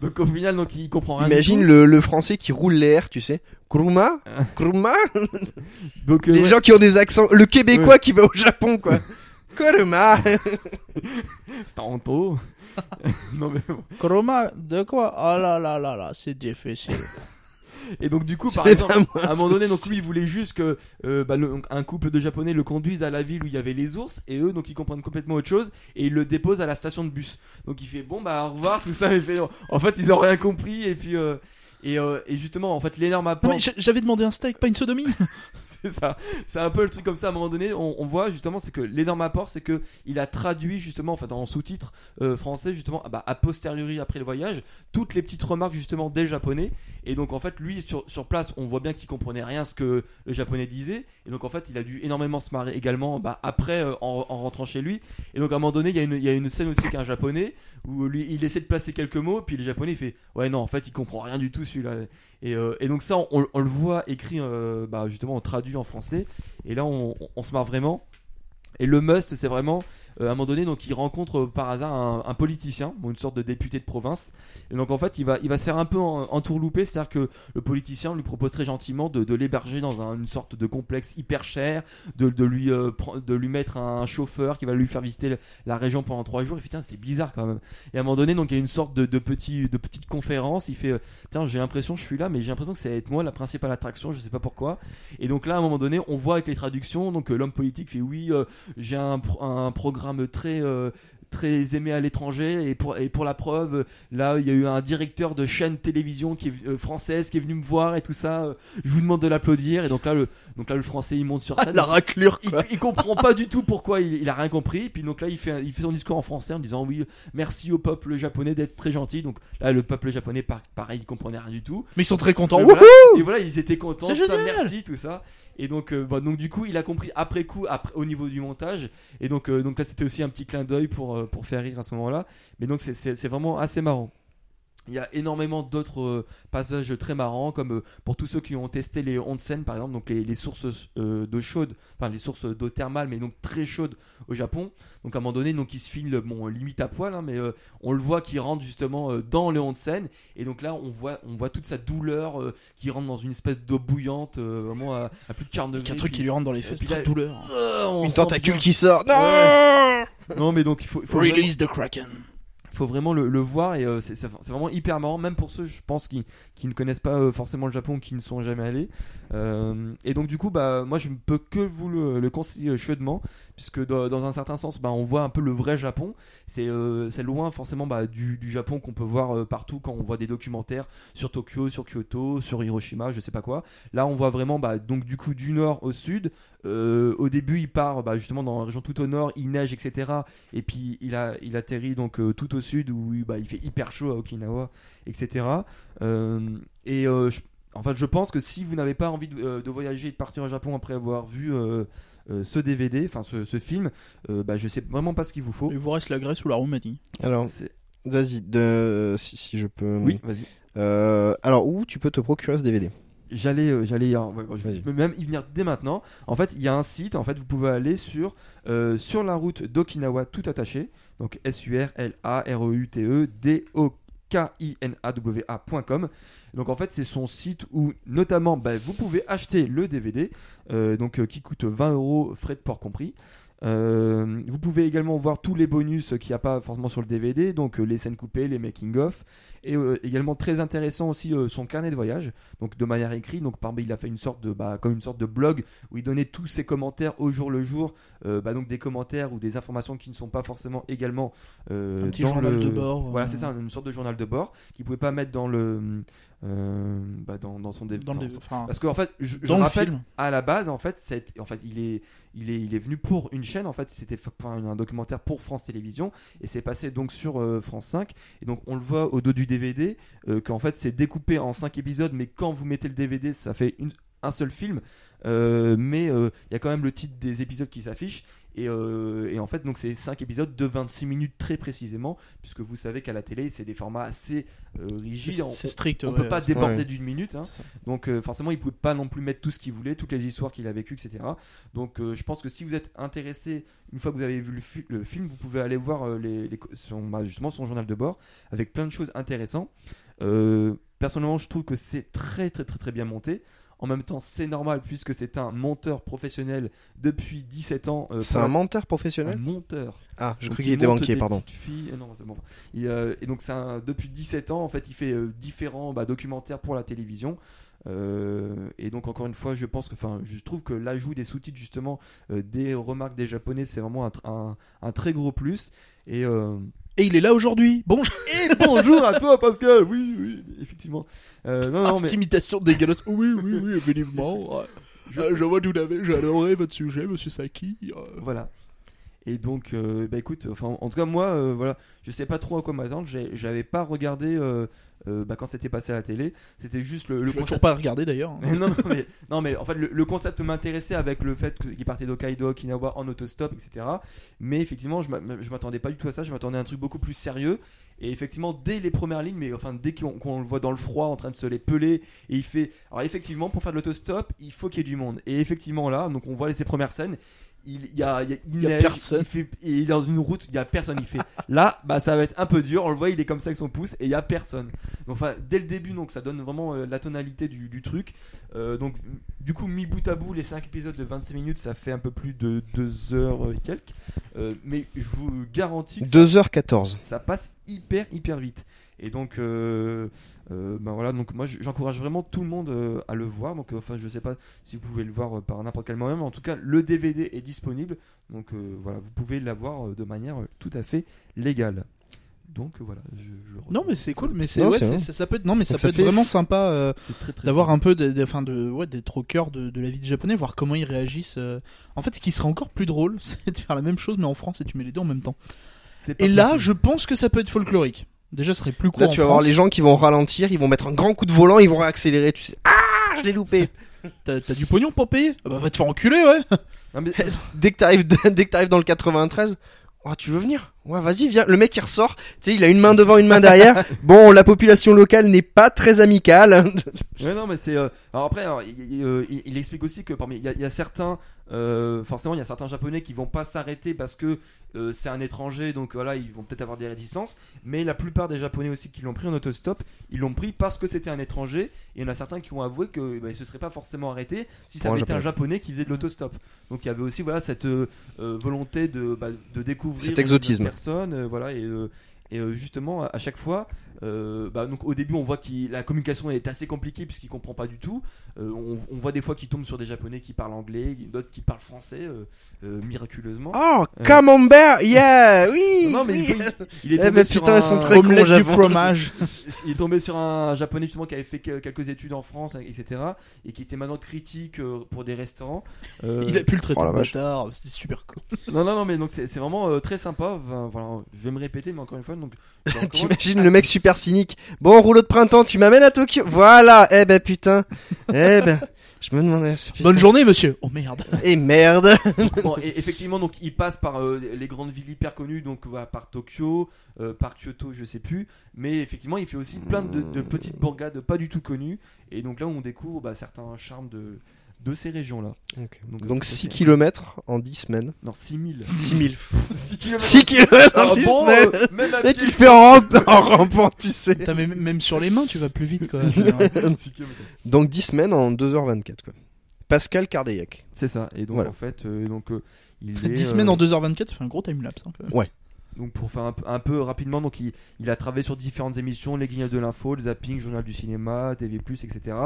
donc au final donc il comprend rien. Imagine le, le français qui roule l'air, tu sais. Kuruma Kuruma donc euh, Les ouais, gens qui ont des accents. Le québécois qui va au Japon, quoi. Kuruma c'est en taureau. non mais bon. Chroma, de quoi? Oh là là là là, c'est difficile. Et donc du coup par exemple à un moment donné, donc lui, il voulait juste que euh, bah, le- un couple de japonais le conduise à la ville où il y avait les ours, et eux, donc ils comprennent complètement autre chose, et ils le déposent à la station de bus. Donc il fait bon bah au revoir, tout ça. Il fait, en fait, ils ont rien compris, et puis euh, et, euh, et justement, en fait, l'énorme apport, j'avais demandé un steak, pas une sodomie. c'est ça, c'est un peu le truc comme ça. À un moment donné, on, voit justement, c'est que l'énorme apport, c'est que il a traduit justement, en sous-titres euh, français justement, ah bah, a posteriori après le voyage, toutes les petites remarques justement des japonais. Et donc en fait, lui sur, place, on voit bien qu'il comprenait rien ce que le japonais disait. Et donc en fait, il a dû énormément se marrer également bah, après euh, en, en rentrant chez lui. Et donc à un moment donné, il y a une, il y a une scène aussi avec un japonais où lui, il essaie de placer quelques mots, puis le japonais il fait ouais non en fait il comprend rien du tout celui-là. Et, euh, et donc ça, on, le voit écrit, euh, bah, justement, traduit en français. Et là, on, on- on se marre vraiment. Et le must, c'est vraiment, euh, à un moment donné, donc il rencontre euh, par hasard un, un politicien, bon, une sorte de député de province. Et donc en fait, il va, il va se faire un peu en, entourlouper, c'est-à-dire que le politicien lui propose très gentiment de, de l'héberger dans un- une sorte de complexe hyper cher, de, de lui, euh, de lui mettre un chauffeur qui va lui faire visiter la région pendant trois jours. Fait tiens, c'est bizarre quand même. Et à un moment donné, donc il y a une sorte de, de petit, de petite conférence. Il fait euh, tiens, j'ai l'impression je suis là, mais j'ai l'impression que ça va être moi la principale attraction. Je sais pas pourquoi. Et donc là, à un moment donné, on voit avec les traductions, donc euh, l'homme politique fait oui, j'ai un, un programme très euh, très aimé à l'étranger et pour et pour la preuve là il y a eu un directeur de chaîne télévision qui est euh, française qui est venu me voir et tout ça euh, je vous demande de l'applaudir et donc là le donc là le français il monte sur Ah, scène la raclure, il, quoi. il comprend pas du tout pourquoi il, il a rien compris. Puis donc là, il fait, il fait son discours en français en disant oui, merci au peuple japonais d'être très gentil. Donc là, le peuple japonais, par- pareil, il comprenait rien du tout. Mais ils sont très contents. Wouhou voilà, et voilà, ils étaient contents. Ça, merci, tout ça. Et donc, euh, bah, donc du coup, il a compris après coup, au niveau du montage. Et donc, euh, donc là, c'était aussi un petit clin d'œil pour, euh, pour faire rire à ce moment-là. Mais donc, c'est vraiment assez marrant. Il y a énormément d'autres euh, passages très marrants, comme euh, pour tous ceux qui ont testé les onsen, par exemple, donc les, les sources euh, d'eau chaude, enfin les sources d'eau thermale, mais donc très chaudes au Japon. Donc à un moment donné, donc il se file, bon, limite à poil, hein, mais euh, on le voit qui rentre justement euh, dans les onsen, et donc là, on voit, on voit toute sa douleur euh, qui rentre dans une espèce d'eau bouillante, euh, vraiment à, à plus de 40 degrés. Il y a un truc puis- qui lui rentre dans les fesses, là- douleur. Euh, Une tentacule bien- qui sort. Non Ouais. Non, mais donc il faut, il faut vraiment- Release the Kraken. Faut vraiment le, le voir et euh, c'est vraiment hyper marrant. Même pour ceux je pense qui, qui ne connaissent pas euh, forcément le Japon qui ne sont jamais allés. Euh, et donc du coup bah moi je ne peux que vous le, le conseiller chaudement puisque dans, un certain sens bah, on voit un peu le vrai Japon. C'est euh, loin forcément bah, du, Japon qu'on peut voir euh, partout quand on voit des documentaires sur Tokyo sur Kyoto sur Hiroshima je sais pas quoi. Là on voit vraiment bah, donc du coup du nord au sud. Euh, au début il part justement dans la région tout au nord il neige etc et puis il a atterrit donc tout au sud où il fait hyper chaud à Okinawa etc et je, en fait je pense que si vous n'avez pas envie de, de voyager et de partir au Japon après avoir vu euh, ce DVD enfin ce, ce film euh, bah, je sais vraiment pas ce qu'il vous faut Il vous reste la Grèce ou la Roumanie. Alors, vas-y, de... si, si je peux. oui vas-y Euh, alors, où tu peux te procurer ce DVD J'allais, euh, j'allais, y en- ouais, je Vas-y. peux même y venir dès maintenant. En fait, il y a un site. En fait, vous pouvez aller sur euh, sur la route d'Okinawa tout attaché. Donc S U R L A R E U T E D O K I N A W A.com. Donc en fait, c'est son site où notamment, bah, vous pouvez acheter le DVD, euh, euh, qui coûte 20 euros, frais de port compris. Euh, vous pouvez également voir tous les bonus qu'il n'y a pas forcément sur le DVD, donc euh, les scènes coupées, les making of, et euh, également très intéressant aussi euh, son carnet de voyage, donc de manière écrite. Donc par il a fait une sorte de bah, comme une sorte de blog où il donnait tous ses commentaires au jour le jour, bah, donc des commentaires ou des informations qui ne sont pas forcément également Un petit dans journal le- de bord. Voilà, c'est ça, une sorte de journal de bord qu'il pouvait pas mettre dans le euh, bah, dans, dans son dé- Dans le, dans- enfin, parce qu'en fait, je, je rappelle film. à la base, en fait, c'est, en fait, il est, il est, il est venu pour une chaîne. En fait, c'était un documentaire pour France Télévisions et c'est passé donc sur euh, France 5. Et donc, on le voit au dos du DVD euh, qu'en fait, c'est découpé en 5 épisodes, mais quand vous mettez le DVD, ça fait une- un seul film. Mais il y a quand même le titre des épisodes qui s'affiche. Et, euh, et en fait, donc c'est 5 épisodes de 26 minutes très précisément, puisque vous savez qu'à la télé, c'est des formats assez euh, rigides. C'est strict. on ouais, peut pas déborder Ouais. d'une minute, hein. Donc euh, forcément il pouvait pas non plus mettre tout ce qu'il voulait, toutes les histoires qu'il a vécues, etc. Donc euh, je pense que si vous êtes intéressé, une fois que vous avez vu le, fi- le film, vous pouvez aller voir euh, les, les co- son, bah, justement son journal de bord avec plein de choses intéressantes. Euh, personnellement, je trouve que c'est très très très très bien monté. En même temps, c'est normal puisque c'est un monteur professionnel depuis 17 ans. euh, C'est un la- menteur un professionnel monteur. Ah, je il qu'il était banquier, pardon. filles- euh, non, c'est bon. Et, euh, et donc un- depuis 17 ans en fait il fait euh, différents bah, documentaires pour la télévision. Euh, et donc encore une fois je pense que enfin je trouve que l'ajout des sous-titres justement des remarques des japonais c'est vraiment un, un- un très gros plus et, Et il est là aujourd'hui. Bonjour. et bonjour à toi Pascal oui oui effectivement Euh, non Ah, non cette mais imitation dégueulasse. Oui, oui, oui, évidemment. Je- Euh, Je, vois tout à fait. Adoré votre sujet, monsieur Saki. Euh, Voilà. Et donc, euh, bah écoute, enfin, en tout cas, moi, euh, voilà, je sais pas trop à quoi m'attendre. J'avais pas regardé euh, euh, bah, quand c'était passé à la télé. C'était juste le, le je vais toujours concept. pas regarder d'ailleurs. hein. Non, mais, non, mais en fait, le, le concept m'intéressait avec le fait qu'il partait d'Hokkaido, Okinawa en autostop, etc. Mais effectivement, je m'a- je m'attendais pas du tout à ça. Je m'attendais à un truc beaucoup plus sérieux. Et effectivement, dès les premières lignes, mais enfin, dès qu'on qu'on le voit dans le froid en train de se les peler, et il fait. Alors, effectivement, pour faire de l'autostop, il faut qu'il y ait du monde. Et effectivement, là, donc on voit les- ces premières scènes. Il y a, il y a, il y a neige, personne. il fait, et il est dans une route, il y a personne. Il fait là, bah ça va être un peu dur. On le voit, il est comme ça avec son pouce et il y a personne. Donc, enfin, dès le début, donc ça donne vraiment euh, la tonalité du, du truc. Euh, donc, du coup, mis bout à bout, les 5 épisodes de 26 minutes, ça fait un peu plus de 2 heures et quelques. Euh, mais je vous garantis que ça, 2h14. ça passe hyper, hyper vite. Et donc, euh, euh, ben voilà, donc moi j'encourage vraiment tout le monde euh, à le voir. Donc, enfin, je sais pas si vous pouvez le voir par n'importe quel moyen, mais en tout cas, le DVD est disponible. Donc, euh, voilà, vous pouvez l'avoir de manière tout à fait légale. Donc, voilà. Je, je Non, mais c'est cool. Mais c'est Non, ouais, ça, ça peut être non, mais ça peut être vraiment sympa. euh, d'avoir un peu de, de- enfin de ouais d'être au cœur de, de la vie des japonais voir comment ils réagissent euh. en fait ce qui serait encore plus drôle c'est de faire la même chose mais en France et tu mets les deux en même temps et là je pense que ça peut être folklorique déjà ce serait plus court Là, tu vas voir les gens qui vont ralentir, ils vont mettre un grand coup de volant, ils vont réaccélérer. Tu sais, ah, je l'ai loupé. t'as t'as du pognon pour payer? Ah bah va te faire enculer ouais Non, mais dès que t'arrives, dès que t'arrives dans le 93, oh, tu veux venir? Ouais, vas-y, viens. Le mec, il ressort. Tu sais, il a une main devant, une main derrière. Bon, la population locale n'est pas très amicale. Ouais, non, mais c'est. euh, Alors après, alors, il, il- euh, il- explique aussi que parmi. Il y, a- il y a certains. euh, forcément, il y a certains japonais qui vont pas s'arrêter parce que euh, c'est un étranger, donc voilà, ils vont peut-être avoir des réticences. Mais la plupart des japonais aussi qui l'ont pris en autostop, ils l'ont pris parce que c'était un étranger. Et il y en a certains qui ont avoué que bah, ils se seraient pas forcément arrêtés si ça avait été un Japonais. qui faisait de l'autostop. Donc il y avait aussi voilà cette euh, volonté de, bah, de découvrir Cet exotisme. Personne, euh, voilà et euh, euh, justement, à chaque fois, euh, bah, donc au début, on voit que la communication est assez compliquée puisqu'il comprend pas du tout. Euh, on, on voit des fois qu'il tombe sur des japonais qui parlent anglais, d'autres qui parlent français, euh, euh, miraculeusement. Oh, Euh. camembert, yeah, oui. non, mais oui. il, il- il est Eh tombé ben, sur putain, un... sont très du fromage il est tombé sur un japonais justement qui avait fait que- quelques études en France, etc. et qui était maintenant critique euh, pour des restaurants. Euh, il a pu le traiter Oh de bâtard c'était super cool Non, non, non, mais donc c'est vraiment euh, très sympa. Enfin, voilà, je vais me répéter, mais encore une fois, donc. T'imagines le mec super cynique. Bon, rouleau de printemps, tu m'amènes à Tokyo. Voilà. Eh ben, putain. Eh ben, je me demandais. putain. bonne journée monsieur oh merde Et merde. Bon, et effectivement, donc il passe par euh, les grandes villes hyper connues, donc voilà, par Tokyo, euh, par Kyoto, je sais plus. Mais effectivement, il fait aussi plein de, de petites bourgades pas du tout connues. Et donc là, on découvre bah, certains charmes de, de ces régions-là. Donc, Donc à 6 fait. km en 10 semaines. Non, 6000. 6000. 6 km. 6 km en 10 semaines. Ah même à Mec, pied, il fait en, en rampant, tu sais. Putain, mais même sur les mains tu vas plus vite quoi 6 kilomètres. Donc 10 semaines en 2h24, quoi. Pascal Cardeillac. C'est ça. Et donc, Voilà. en fait, euh, donc, euh, il est. 10 euh, semaines en 2h24 ça fait un gros timelapse hein, quand même. Donc pour faire un, peu- rapidement, donc il, a travaillé sur différentes émissions, les Guignols de l'info, le zapping, journal du cinéma, TV+, etc.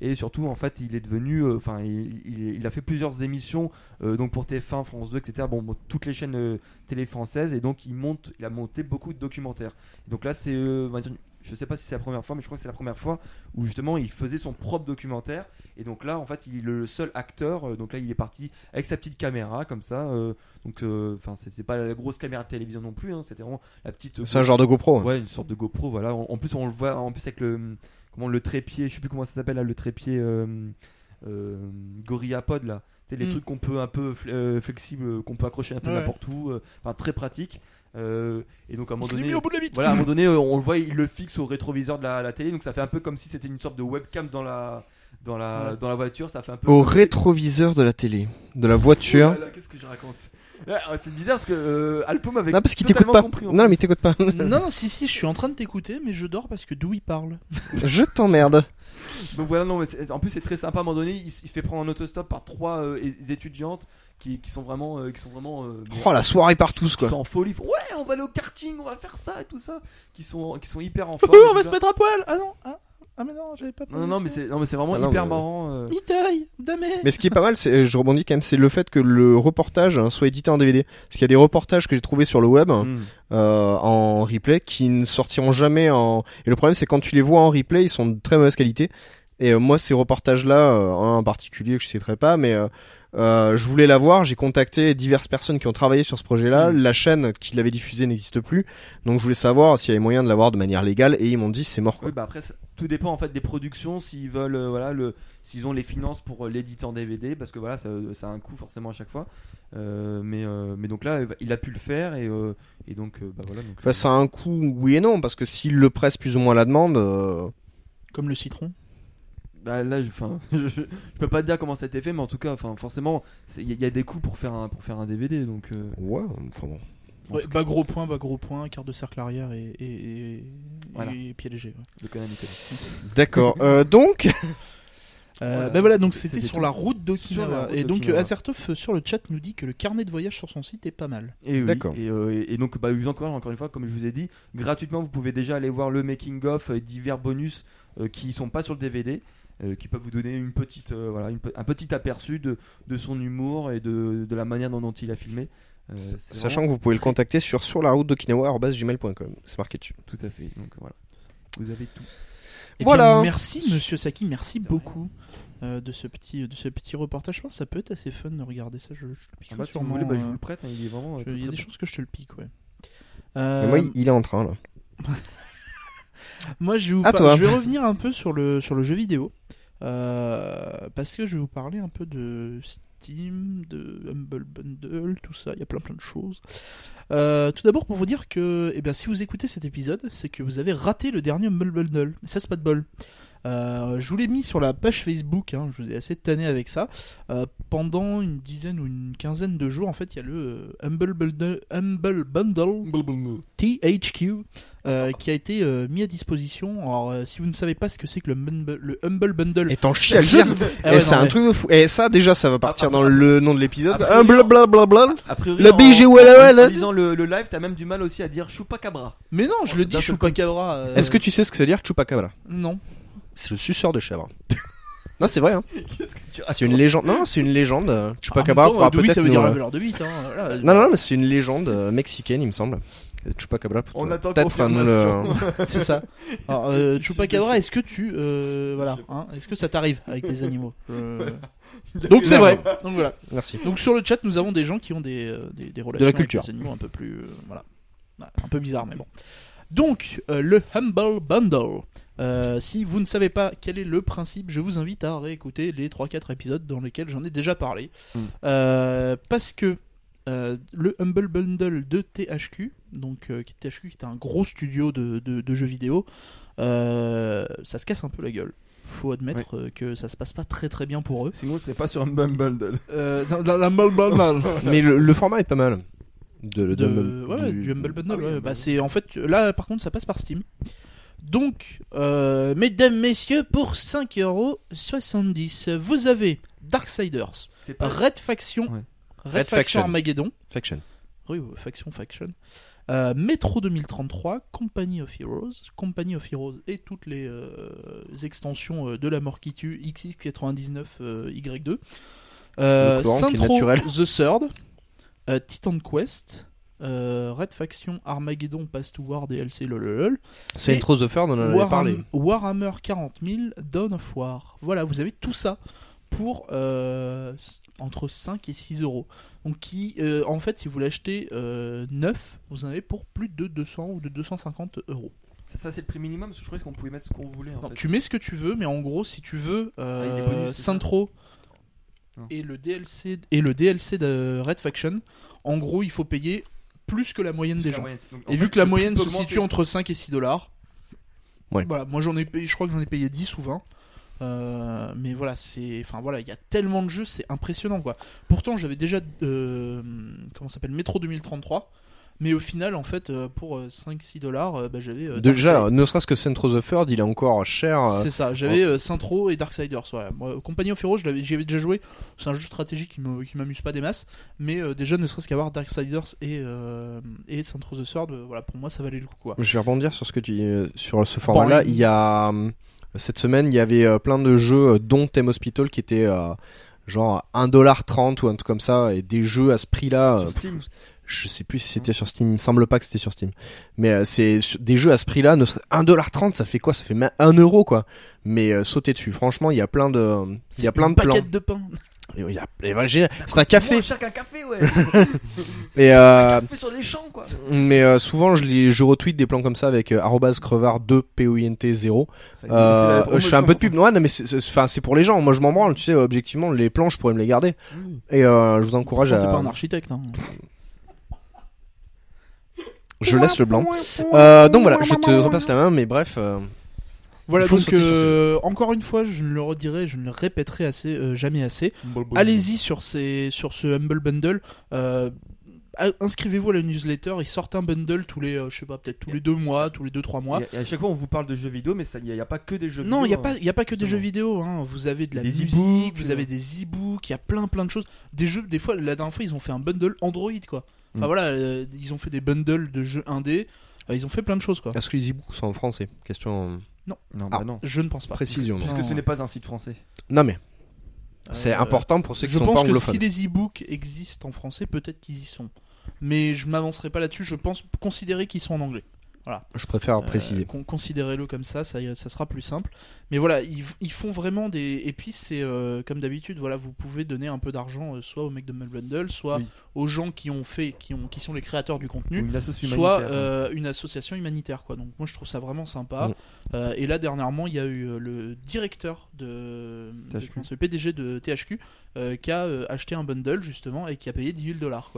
Et surtout, en fait, il est devenu, euh, enfin, il, a fait plusieurs émissions, euh, donc pour TF1, France 2, etc. Bon, bon, toutes les chaînes euh, télé françaises, et donc il monte, il a monté beaucoup de documentaires. Donc là, c'est, euh, je sais pas si c'est la première fois, mais je crois que c'est la première fois où justement il faisait son propre documentaire. Et donc là, en fait, il est le seul acteur. euh, donc là, il est parti avec sa petite caméra, comme ça. euh, donc, euh, enfin, c'était pas la grosse caméra de télévision non plus. hein, c'était vraiment la petite. C'est un genre de GoPro. hein. Ouais, une sorte de GoPro, voilà. En, en plus, on le voit, en plus avec le, comment le trépied, je sais plus comment ça s'appelle là, le trépied euh, euh, GorillaPod là. c'est les Mm. trucs qu'on peut un peu fle- euh, flexibles, qu'on peut accrocher un peu Ouais. n'importe où, euh, enfin très pratique. Euh, et donc à un moment donné, mis au bout de la voilà, à un moment donné, euh, on le voit, il le fixe au rétroviseur de la, la télé, donc ça fait un peu comme si c'était une sorte de webcam dans la dans la Ouais. dans la voiture. Ça fait un peu Au comme- rétroviseur de la télé, de la voiture. Oh Qu'est-ce que je raconte? Ah, C'est bizarre parce que euh, Alpo m'avait Non, parce qu'il t'écoute pas. compris, Non, plus. mais il t'écoute pas. Non, non, si, si, je suis en train de t'écouter, mais je dors parce que d'où il parle. Je t'emmerde. Donc voilà, non, mais c'est- en plus c'est très sympa. À un moment donné, il, se fait prendre en autostop par trois euh, étudiantes qui, qui sont vraiment, euh, qui sont vraiment, euh, Oh, la soirée par qui tous, quoi. sont en folie. Ils font, ouais, on va aller au karting, on va faire ça et tout ça. Qui sont, qui sont hyper en forme. Oh, et on va se mettre à poil Ah non ah, ah, mais non, j'avais pas Non, non, non, mais c'est, non, mais c'est vraiment Ah non, hyper mais- marrant. euh. Itaï, damé Mais ce qui est pas mal, c'est, je rebondis quand même, c'est le fait que le reportage hein, soit édité en DVD. Parce qu'il y a des reportages que j'ai trouvés sur le web Mm. euh, en replay qui ne sortiront jamais en. Et le problème, c'est quand tu les vois en replay, ils sont de très mauvaise qualité. Et euh, moi, ces reportages-là, euh, un en particulier que je citerai pas, mais euh, euh, je voulais l'avoir. J'ai contacté diverses personnes qui ont travaillé sur ce projet-là. Mm. La chaîne qui l'avait diffusé n'existe plus, donc je voulais savoir s'il y avait moyen de l'avoir de manière légale. Et ils m'ont dit c'est mort. Quoi. Oui, bah après, ça- tout dépend en fait des productions, s'ils veulent, euh, voilà, le, s'ils ont les finances pour euh, l'éditer en DVD, parce que voilà, ça, ça a un coût forcément à chaque fois. Euh, mais, euh, mais donc là, il a pu le faire et, euh, et donc, euh, bah voilà. Donc, Enfin, ça a un coût, oui et non, parce que s'il le presse plus ou moins à la demande. euh, Comme le citron. Bah, là, je, je, je peux pas te dire comment ça a été fait, mais en tout cas, enfin, forcément, il y, a- il y a des coûts pour faire un, pour faire un DVD, donc. euh, Ouais, enfin bon. Ouais, bas gros point, bas gros point, quart de cercle arrière et, et, et, Voilà. et pied léger. ouais. D'accord. euh, donc, Euh, Voilà. ben voilà, donc C'était sur la route d'Okinawa. Et donc Azertov euh, sur le chat nous dit que le carnet de voyage sur son site est pas mal. Et oui, D'accord. Et, euh, et- et donc, bah, je vous encourage encore une fois, comme je vous ai dit, gratuitement, vous pouvez déjà aller voir le making of et divers bonus euh, qui sont pas sur le DVD. Euh, qui peuvent vous donner une petite, euh, voilà, une un petit aperçu de, de son humour et de, de la manière dont, dont il a filmé. Euh, sachant vraiment que vous pouvez le contacter sur sur la route d'Okinawa@gmail.com. C'est marqué dessus. Tout à fait. Donc voilà, vous avez tout. Eh Voilà. bien, merci Monsieur Saki, merci beaucoup euh, de ce petit de ce petit reportage. Je pense que ça peut être assez fun de regarder ça. Je, je le Ah piquerai bah, si vous voulez, bah, je vous le prête. hein, il est vraiment. je- très, Il y a des bon. choses que je te le pique, ouais. Mais moi, il- est en train là. Moi, je vais, vous À par- toi. je vais revenir un peu sur le, sur le jeu vidéo. Euh, parce que je vais vous parler un peu de Steam, de Humble Bundle, tout ça. Il y a plein plein de choses. Euh, tout d'abord, pour vous dire que eh bien, si vous écoutez cet épisode, c'est que vous avez raté le dernier Humble Bundle. Mais ça, c'est pas de bol. Euh, je vous l'ai mis sur la page Facebook, hein, je vous ai assez tanné avec ça. Euh, pendant une dizaine ou une quinzaine de jours, en fait, il y a le euh, Humble Bundle, Humble Bundle THQ euh, qui a été euh, mis à disposition. Alors, euh, si vous ne savez pas ce que c'est que le, Humble- le Humble Bundle, Et t'en chies à le jeu dire. de- Ah ouais, c'est un truc de fou. Et ça, déjà, ça va partir ah, dans ah, le nom de l'épisode. Un blablabla. A priori, Le en- BG en- En lisant le, le live, t'as même du mal aussi à dire Chupacabra. Mais non, je le dis Chupacabra. Est-ce que tu sais ce que ça veut dire Chupacabra? Non. C'est le suceur de chèvre. non, c'est vrai. Hein. C'est une légende. Non, c'est une légende. euh, En même Chupacabra temps, pourra euh, oui, peut-être ça veut nous, dire euh, la valeur de 8. Hein. Non, non, mais c'est une légende euh, mexicaine, il me semble. Chupacabra. On attend peut-être euh, nous le- c'est ça. Alors, euh, tu Chupacabra, suis est-ce que tu. euh, voilà. hein, est-ce que ça t'arrive avec des animaux Euh, Donc c'est vrai. Donc voilà. Merci. Donc sur le chat, nous avons des gens qui ont des, euh, des, des relations la culture. avec les animaux un peu plus, euh, voilà, un peu bizarre, mais bon. Donc euh, le Humble Bundle. Euh, si vous ne savez pas quel est le principe, je vous invite à réécouter les 3-4 épisodes dans lesquels j'en ai déjà parlé. Mm. Euh, parce que euh, le Humble Bundle de THQ, donc euh, qui- THQ qui est un gros studio de, de- de jeux vidéo, euh, ça se casse un peu la gueule. Faut admettre que ça se passe pas très très bien pour eux. Sinon, c'est pas sur un Bumble. Euh, dans, la Humble Bundle. Mais le, le format est pas mal. De, de- de, de- ouais, du, Humble Bundle. Ah oui, ouais. Humble Bah, Bundle. c'est en fait là par contre ça passe par Steam. Donc, euh, mesdames, messieurs, pour 5,70€, vous avez Darksiders, C'est pas. Red Faction, Ouais. Red, Red Faction Faction. Armageddon, Faction. oui, ouais, Faction Faction, euh, Metro 2033, Company of Heroes, Company of Heroes et toutes les euh, extensions euh, de la mort qui tue, XX99 euh, Y2, euh, Le courant qui est Centro naturel. The Third, euh, Titan Quest, euh, Red Faction Armageddon Pass to War DLC lololol, C'est Intro the Third, on en avait parlé. Warhammer 40 000 Dawn of War. Voilà, vous avez tout ça pour euh, entre 5 et 6 euros. Donc qui, euh, en fait, si vous l'achetez euh, neuf, vous en avez pour plus de 200 ou de 250 euros. Ça, ça, c'est le prix minimum. Parce que je croyais qu'on pouvait mettre ce qu'on voulait. En Non, fait. tu mets ce que tu veux, mais en gros, si tu veux Ah, euh, Centro, Non. et le DLC et le DLC de Red Faction. En gros, il faut payer plus que la moyenne des La gens. moyenne. Donc, en Et fait, vu que la moyenne se situe entre 5 et 6 dollars. Ouais. Voilà, moi j'en ai payé, je crois que j'en ai payé 10 ou 20. Euh, mais voilà, c'est enfin voilà, il y a tellement de jeux, c'est impressionnant quoi. Pourtant, j'avais déjà euh, comment ça s'appelle Metro 2033, mais au final en fait euh, pour 5 6 dollars, euh, bah, j'avais euh, Déjà, ne serait-ce que Centro the Third, il est encore cher. euh, C'est ça, j'avais euh, Sintro et Darksiders. Voilà. Moi, Compagnie of Heroes, je l'avais- j'y avais déjà joué. C'est un jeu stratégique qui m'amuse pas des masses, mais euh, déjà ne serait-ce qu'avoir Darksiders et euh, et Sintro the Third, euh, voilà pour moi ça valait le coup quoi. Je vais rebondir sur ce que tu euh, sur ce format-là. Bon, Il y a cette semaine, il y avait euh, plein de jeux, euh, dont Theme Hospital, qui était euh, genre 1,30$ ou un truc comme ça, et des jeux à ce prix-là. Sur euh. Je sais plus si c'était sur Steam, il me semble pas que c'était sur Steam. Mais euh, c'est des jeux à ce prix-là, ne serait- 1,30$, ça fait quoi? Ça fait même 1 euro quoi. Mais euh, sautez dessus. Franchement, il y a plein de, il y a plein de plans. de pain. Et il y a- et voilà, j'ai- C'est un café. Moins cher qu'un café, ouais. Et euh, café sur les champs, quoi. mais euh, souvent, je, les, je retweet des plans comme ça avec euh, crevard 2 p o i n t 0. Ça y est, on fait la Euh, je fais un peu de pub. Ouais, non, mais c'est- c'est enfin, c'est pour les gens. Moi, je m'en branle. Tu sais, objectivement, les plans, je pourrais me les garder. ça. Et euh, je vous encourage Pourtant, T'es à. pas un architecte. Hein. Je laisse le blanc. Euh, donc voilà, je te repasse la main, mais bref. euh, Voilà Il faut donc sauter sur euh, encore une fois, je ne le redirai, je ne le répéterai assez, euh, jamais assez. Allez-y sur ces, sur ce Humble Bundle. euh, a- Inscrivez-vous à la newsletter. Ils sortent un bundle tous les, euh, je sais pas, peut-être tous les deux mois, tous les deux trois mois. Et à- chaque fois, on vous parle de jeux vidéo, mais il n'y a, pas que des jeux Non, il vidéo. n'y a, pas- y a pas que des jeux justement. vidéo. Hein. Vous avez de la Des musique, e-books, vous euh. avez des e-books, il y a plein plein de choses. Des jeux, des fois, la dernière fois, ils ont fait un bundle Android, quoi. Enfin Mm. voilà, euh, ils ont fait des bundles de jeux indés. Euh, ils ont fait plein de choses, quoi. Est-ce que les e-books sont en français Question Non, Ah. bah non. Je ne pense pas. précision. Puisque Non. ce n'est pas un site français. Non mais c'est Euh, important pour ceux qui Je sont pas pense que anglophones. si les e-books existent en français, peut-être qu'ils y sont. Mais je m'avancerai pas là-dessus. Je pense considérer qu'ils sont en anglais. Je préfère Euh, préciser. con- Considérez-le comme ça, ça, ça sera plus simple. Mais voilà, ils, ils font vraiment des. Et puis c'est euh, comme d'habitude, voilà, vous pouvez donner un peu d'argent, euh, soit au mec de Bundle, soit Oui. aux gens qui ont fait, qui ont, qui sont les créateurs du contenu. Une Soit une association humanitaire quoi. Donc moi je trouve ça vraiment sympa. Et là dernièrement il y a eu le directeur de, de THQ. s'appelle, le PDG de THQ qui a acheté un bundle justement et qui a payé 10 000 dollars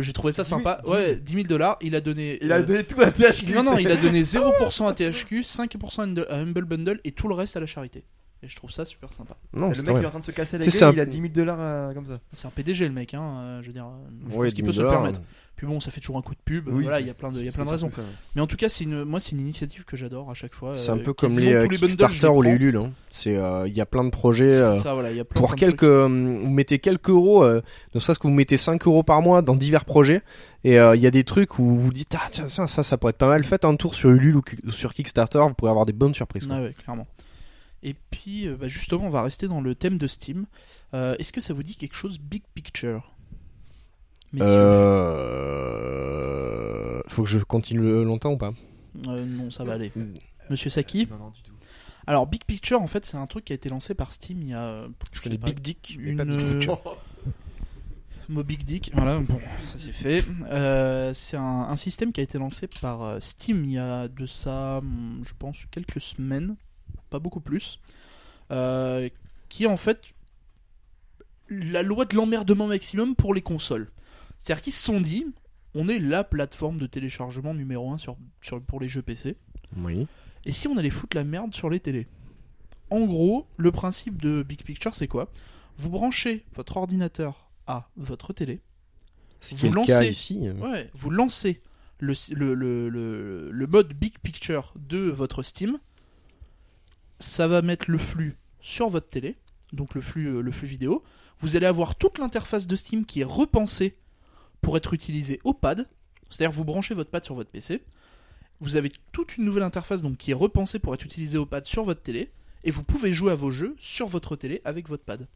J'ai trouvé ça 10 000, sympa. 10 000. Ouais 10 000 dollars. Il a donné. Il a donné tout à THQ. Non non il a donné 0% à THQ, 5% à Humble- à Humble Bundle et tout le reste à la charité. Et je trouve ça super sympa. Non, Le c'est mec, il est en train de se casser la C'est gueule, ça. il a 10 000 dollars euh, comme ça. C'est un PDG le mec hein. euh, je veux dire. euh, Je Ouais, pense qu'il 10 peut 000 se le dollars. permettre. Puis bon ça fait toujours un coup de pub. Oui, voilà il y a plein de il y a plein de raisons. surtout ça, ouais. Mais en tout cas, c'est une, moi, c'est une initiative que j'adore à chaque fois. C'est un peu comme les euh, Kickstarter ou les. Ulule. hein. C'est euh, il y a plein de projets. C'est euh, ça, voilà, il y a plein, pour quelques, euh, vous mettez quelques euros, euh, ne serait-ce que vous mettez 5 euros par mois dans divers projets, et euh, il y a des trucs où vous vous dites ah tiens ça ça ça pourrait être pas mal. Faites un tour sur Ulule ou sur Kickstarter, vous pourrez avoir des bonnes surprises. quoi. Ah ouais, clairement. Et puis, euh, bah, justement, on va rester dans le thème de Steam. Euh, Est-ce que ça vous dit quelque chose Big Picture? Euh... Faut que je continue longtemps ou pas? Euh, Non, ça va aller. Mm. Monsieur Saki Non, non, du tout. Alors, Big Picture, en fait, c'est un truc qui a été lancé par Steam il y a. Je sais connais pas, Big Dick, une, pas Big euh, Picture. Mo Big Dick, voilà, bon, ça c'est fait. Euh, c'est un, un système qui a été lancé par Steam il y a de ça, hum, je pense, quelques semaines, pas beaucoup plus, euh, qui est en fait la loi de l'emmerdement maximum pour les consoles. C'est-à-dire qu'ils se sont dit, on est la plateforme de téléchargement numéro 1 sur, sur, pour les jeux PC, Oui. et si on allait foutre la merde sur les télés? En gros, le principe de Big Picture, c'est quoi? Vous branchez votre ordinateur à votre télé, Ce Vous est le cas lancez- ici. Ouais, vous lancez le, le, le, le, le mode Big Picture de votre Steam. Ça va mettre le flux sur votre télé, donc le flux, euh, le flux vidéo. Vous allez avoir toute l'interface de Steam qui est repensée pour être utilisée au pad. C'est-à-dire vous branchez votre pad sur votre PC. Vous avez toute une nouvelle interface donc qui est repensée pour être utilisée au pad sur votre télé. Et vous pouvez jouer à vos jeux sur votre télé avec votre pad.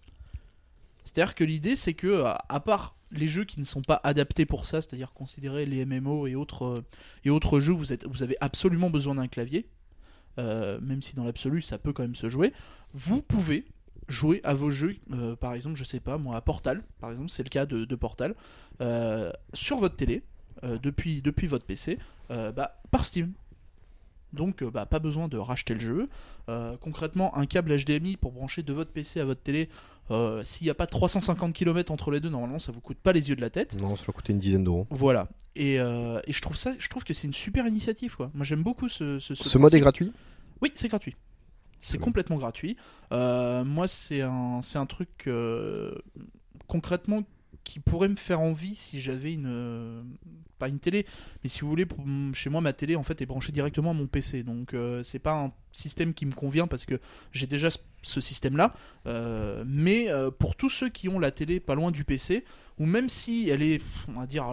C'est-à-dire que l'idée, c'est que, à à part les jeux qui ne sont pas adaptés pour ça, c'est-à-dire considérer les MMO et autres, euh, et autres jeux, vous avez absolument besoin d'un clavier, euh, même si dans l'absolu, ça peut quand même se jouer, vous pouvez jouer à vos jeux, euh, par exemple, je sais pas, moi, à Portal, par exemple, c'est le cas de, Portal, euh, sur votre télé, depuis, depuis votre PC, bah, par Steam. Donc bah, pas besoin de racheter le jeu. Concrètement, un câble HDMI pour brancher de votre PC à votre télé, euh, s'il n'y a pas 350 km entre les deux, normalement ça vous coûte pas les yeux de la tête. Non, ça va coûter une dizaine d'euros. Voilà. Et, euh, et je trouve ça, je trouve que c'est une super initiative quoi. Moi j'aime beaucoup ce. Ce, Ce mode est gratuit? Oui, c'est gratuit. C'est complètement gratuit. Euh, moi, c'est un, c'est un truc concrètement qui pourrait me faire envie si j'avais une, euh, pas une télé, mais si vous voulez, pour- chez moi, ma télé en fait est branchée directement à mon PC. Donc, euh, c'est pas un système qui me convient parce que j'ai déjà ce, ce système-là. Euh, mais pour tous ceux qui ont la télé pas loin du PC, ou même si elle est, on va dire,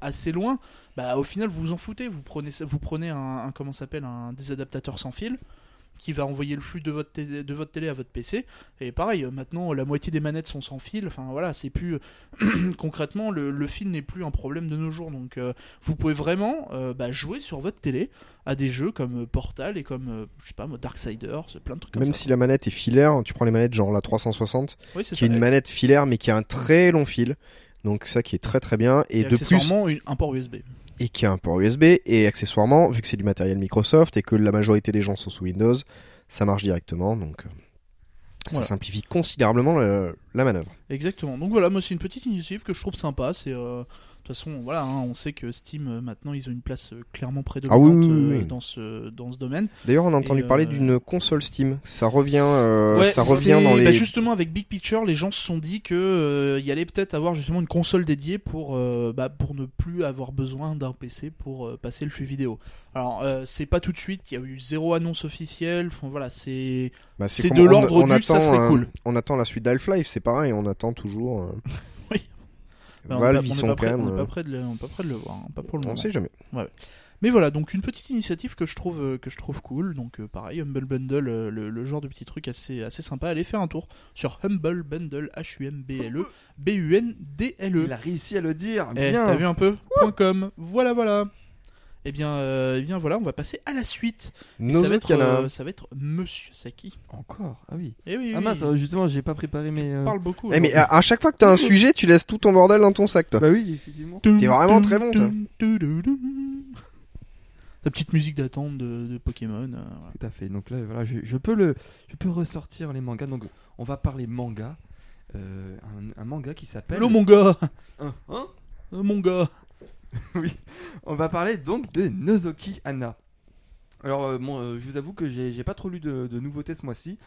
assez loin, bah au final vous vous en foutez, vous prenez vous prenez un, un- comment s'appelle un désadaptateur sans fil qui va envoyer le flux de votre télé, de votre télé à votre PC et pareil euh, maintenant la moitié des manettes sont sans fil, enfin voilà, c'est plus concrètement le, le fil n'est plus un problème de nos jours donc euh, vous pouvez vraiment euh, bah, jouer sur votre télé à des jeux comme Portal et comme euh, je sais pas Darksiders, plein de trucs comme Même ça. si la manette est filaire, tu prends les manettes genre la 360, oui, c'est qui est une manette filaire mais qui a un très long fil. Donc ça qui est très très bien. Et, Et de plus, un port USB. Et qui a un port USB. Et accessoirement, vu que c'est du matériel Microsoft et que la majorité des gens sont sous Windows, ça marche directement. Donc euh, ça Voilà. simplifie considérablement la, la manœuvre. Exactement. Donc voilà, moi c'est une petite initiative que je trouve sympa. C'est euh, toute façon, voilà, hein, on sait que Steam euh, maintenant ils ont une place euh, clairement prédominante Ah oui, oui, oui, euh, oui. dans ce dans ce domaine. D'ailleurs, on a entendu Et, parler euh, d'une console Steam. Ça revient, euh, Ouais, ça revient dans les. bah, justement avec Big Picture, les gens se sont dit que euh, y allait peut-être avoir justement une console dédiée pour bah, pour ne plus avoir besoin d'un PC pour passer le flux vidéo. Alors c'est pas tout de suite, il y a eu zéro annonce officielle. Enfin voilà, c'est Bah, c'est de l'ordre du, ça attend, serait euh, cool. On attend la suite d'Half-Life, c'est pareil, on attend toujours. On est Valve, pas- ils on sont pas quand prêt- même. on est pas euh, prêt de le, on pas prêt de le voir, hein, pas pour le On moment. sait jamais. Mais voilà, donc une petite initiative que je trouve euh, que je trouve cool. Donc euh, pareil, Humble Bundle, euh, le, le genre de petit truc assez assez sympa. Allez faire un tour sur Humble Bundle, H U M B L E B U N D L E. Il a réussi à le dire. Eh, Bien. T'as vu un peu Point .com. Voilà, voilà. Eh bien, euh, eh bien voilà, on va passer à la suite. Et Nos ça va être, canards. euh, ça va être Monsieur Saki. Encore? Ah oui. Eh oui, Ah oui, mince, euh, justement, j'ai pas préparé mes. euh, on parle beaucoup. Eh, mais à, à chaque fois que t'as un sujet, tu laisses tout ton bordel dans ton sac, toi. Bah oui, effectivement. t'es vraiment très bon, toi. La petite musique d'attente de, de Pokémon. euh, voilà. Tout à fait. Donc là, voilà, je, je peux le, je peux ressortir les mangas. Donc, on va parler manga. Euh, un, un manga qui s'appelle. Mon gars Hein, hein? Euh, Mon gars oui. On va parler donc de Nozoki Anna. Alors, euh, bon, euh, je vous avoue que j'ai j'ai pas trop lu de, de nouveautés ce mois-ci.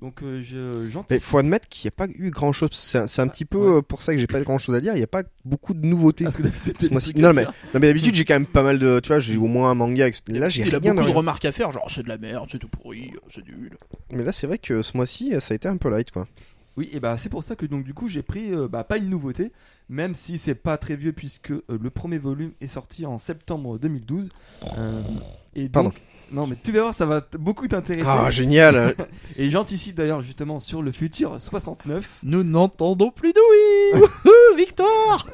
Donc, euh, je- Mais j'anticipe. faut admettre qu'il n'y a pas eu grand chose. C'est un, c'est un petit peu Ouais. euh, pour ça que j'ai pas grand chose à dire. Il n'y a pas beaucoup de nouveautés. Parce que d'habitude, Ce mois-ci. des trucs à Non, mais, dire. non, mais d'habitude, j'ai quand même pas mal de. Tu vois, j'ai au moins un manga. etc. Là, j'ai Il a rien de beaucoup de rien. remarques à faire, genre c'est de la merde, c'est tout pourri, c'est nul. Mais là, c'est vrai que ce mois-ci, ça a été un peu light, quoi. Oui, et bah c'est pour ça que donc du coup j'ai pris euh, bah, pas une nouveauté, même si c'est pas très vieux puisque euh, le premier volume est sorti en septembre 2012. Euh, et donc, Pardon. Non mais tu vas voir, ça va beaucoup t'intéresser. Ah, génial. et j'anticipe d'ailleurs justement sur le futur 69. Nous n'entendons plus de oui Victoire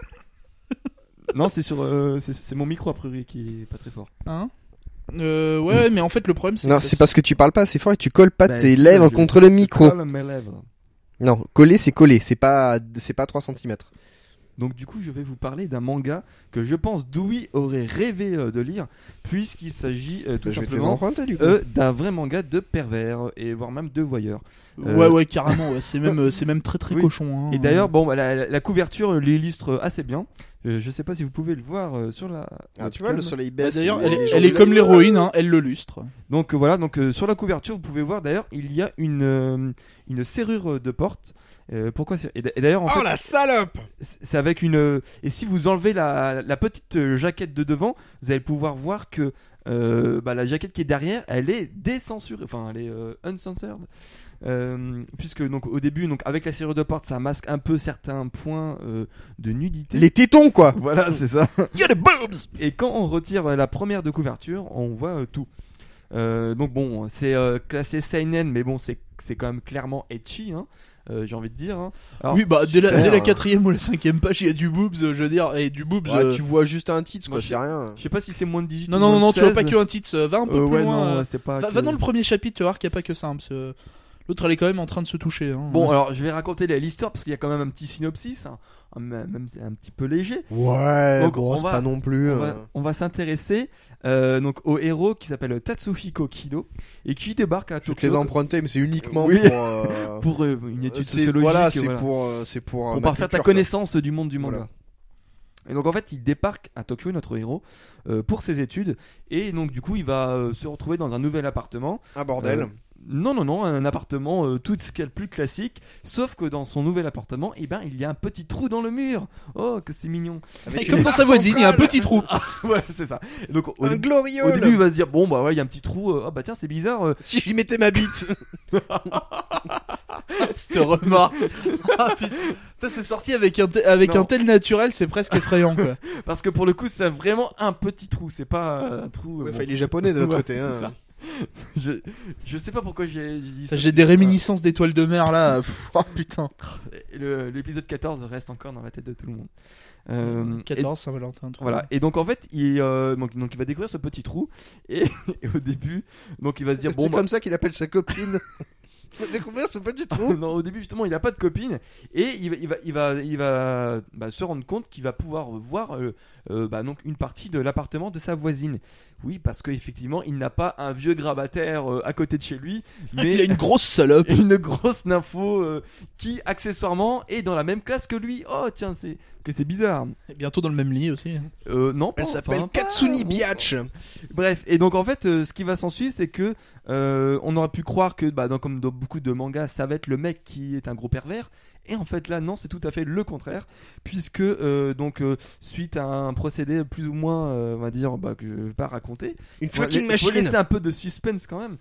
non, c'est sur euh, c'est- c'est mon micro a priori qui est pas très fort. Hein? Euh, ouais, mais en fait le problème c'est non, que ça- c'est parce que tu parles pas assez fort et tu colles pas Bah, tes si, lèvres je- contre le je micro. colle mes lèvres. Non, coller, c'est coller. C'est pas, c'est pas 3 cm. Donc du coup, je vais vous parler d'un manga que je pense Dewey aurait rêvé euh, de lire, puisqu'il s'agit euh, tout Je vais te les simplement emprunter, du coup. euh, d'un vrai manga de pervers et voire même de voyeurs. Ouais, euh, ouais, carrément, ouais, c'est même, euh, c'est même très très Oui. cochon. hein. Et d'ailleurs, bon, bah, la, la couverture l'illustre assez bien. Euh, je sais pas si vous pouvez le voir euh, sur la. Ah, tu vois, le webcam. soleil Bah, baisse. d'ailleurs, il elle, est- elle comme l'héroïne, hein, elle le lustre. Donc euh, voilà, donc euh, sur la couverture, vous pouvez voir d'ailleurs, il y a une euh, une serrure de porte. Euh, pourquoi c'est- Et d'ailleurs, en Oh fait, la salope c'est avec une. euh, Et si vous enlevez la, la petite euh, jaquette de devant, vous allez pouvoir voir que euh, bah, la jaquette qui est derrière, elle est décensurée, enfin elle est euh, uncensored. Euh, puisque donc au début, donc avec la serrure de porte, ça masque un peu certains points de nudité. Les tétons, quoi Voilà, c'est ça. Y'a des boobs Et quand on retire la première de couverture, on voit tout. Donc bon, c'est classé seinen, mais bon, c'est c'est quand même clairement etchi, hein, j'ai envie de dire. hein. Alors, Oui, bah dès la, dès la quatrième ou la cinquième page, il y a du boobs, euh, je veux dire, et du boobs. Ouais, euh, Tu vois juste un titre, moi, quoi, je- c'est rien. Je sais pas si c'est moins de 18 Non, ou non, non, tu vois pas 16. que un titre, euh, va un peu Euh, plus ouais, loin. non, euh, ouais, c'est pas. va, que- va dans le premier chapitre, tu vas voir qu'il n'y a pas que ça. hein, parce L'autre, elle est quand même en train de se toucher. hein. Bon, alors je vais raconter l'histoire parce qu'il y a quand même un petit synopsis, hein, même c'est un petit peu léger. Ouais, Donc, bon, on c'est va- pas non plus. On euh, va, on va s'intéresser euh, donc au héros qui s'appelle Tatsuhiko Kido et qui débarque à Je vais Tokyo te les emprunter, mais c'est uniquement Oui. pour. euh, pour euh, une étude c'est- sociologique. Voilà, c'est voilà. pour, euh, c'est pour. euh, pour parfaire ta quoi. connaissance du monde du manga. Voilà. Et donc en fait, il débarque à Tokyo, notre héros, euh, pour ses études, et donc du coup, il va euh, se retrouver dans un nouvel appartement. Un bordel. Euh, non, non, non, un appartement euh, tout ce qu'il y a de plus classique, sauf que dans son nouvel appartement, eh ben, il y a un petit trou dans le mur. Oh, que c'est mignon. Et Avec comme une dans sa voisine, il y a un petit trou. voilà, c'est ça. Et donc au, Un gloriole. au début, il va se dire bon bah voilà, il y a un petit trou. euh, Ah bah tiens, c'est bizarre. euh, Si j'y mettais ma bite. Cette remarque. Ah, putain. C'est sorti avec un, te- avec Non. un tel naturel, c'est presque effrayant, quoi. parce que pour le coup, c'est vraiment un petit trou. C'est pas euh, un trou. euh, Ouais, bon. enfin, il est japonais de l'autre Ouais, côté. c'est hein. je, je sais pas pourquoi j'ai dit ça. J'ai des réminiscences d'étoiles de mer, là. Oh, putain. L'épisode 14 reste encore dans la tête de tout le monde. Euh, et- 14 Saint-Valentin. tout Voilà. Et donc en fait, il, euh, donc, donc il va découvrir ce petit trou et, et au début, donc il va se dire C'est bon bah, comme ça qu'il appelle sa copine. On a découvert ce petit trou. non, au début justement, il a pas de copine et il va, il va, il va, il va bah, se rendre compte qu'il va pouvoir voir euh, euh, bah, donc une partie de l'appartement de sa voisine. Oui, parce qu'effectivement, il n'a pas un vieux grabataire euh, à côté de chez lui, mais Il a une grosse salope. une grosse nympho euh, qui accessoirement est dans la même classe que lui. Oh tiens, c'est que c'est bizarre. Et bientôt dans le même lit aussi. Euh, non, pas Elle s'appelle enfin, Katsuni Biatch. Bref, et donc en fait, euh, ce qui va s'en suivre, c'est que euh, on aurait pu croire que, bah, dans, comme dans beaucoup de mangas, ça va être le mec qui est un gros pervers. Et en fait, là, non, c'est tout à fait le contraire, puisque euh, donc euh, suite à un procédé plus ou moins, on va dire, bah, que je vais pas raconter, Une fucking la- faut machine. laisser un peu de suspense quand même.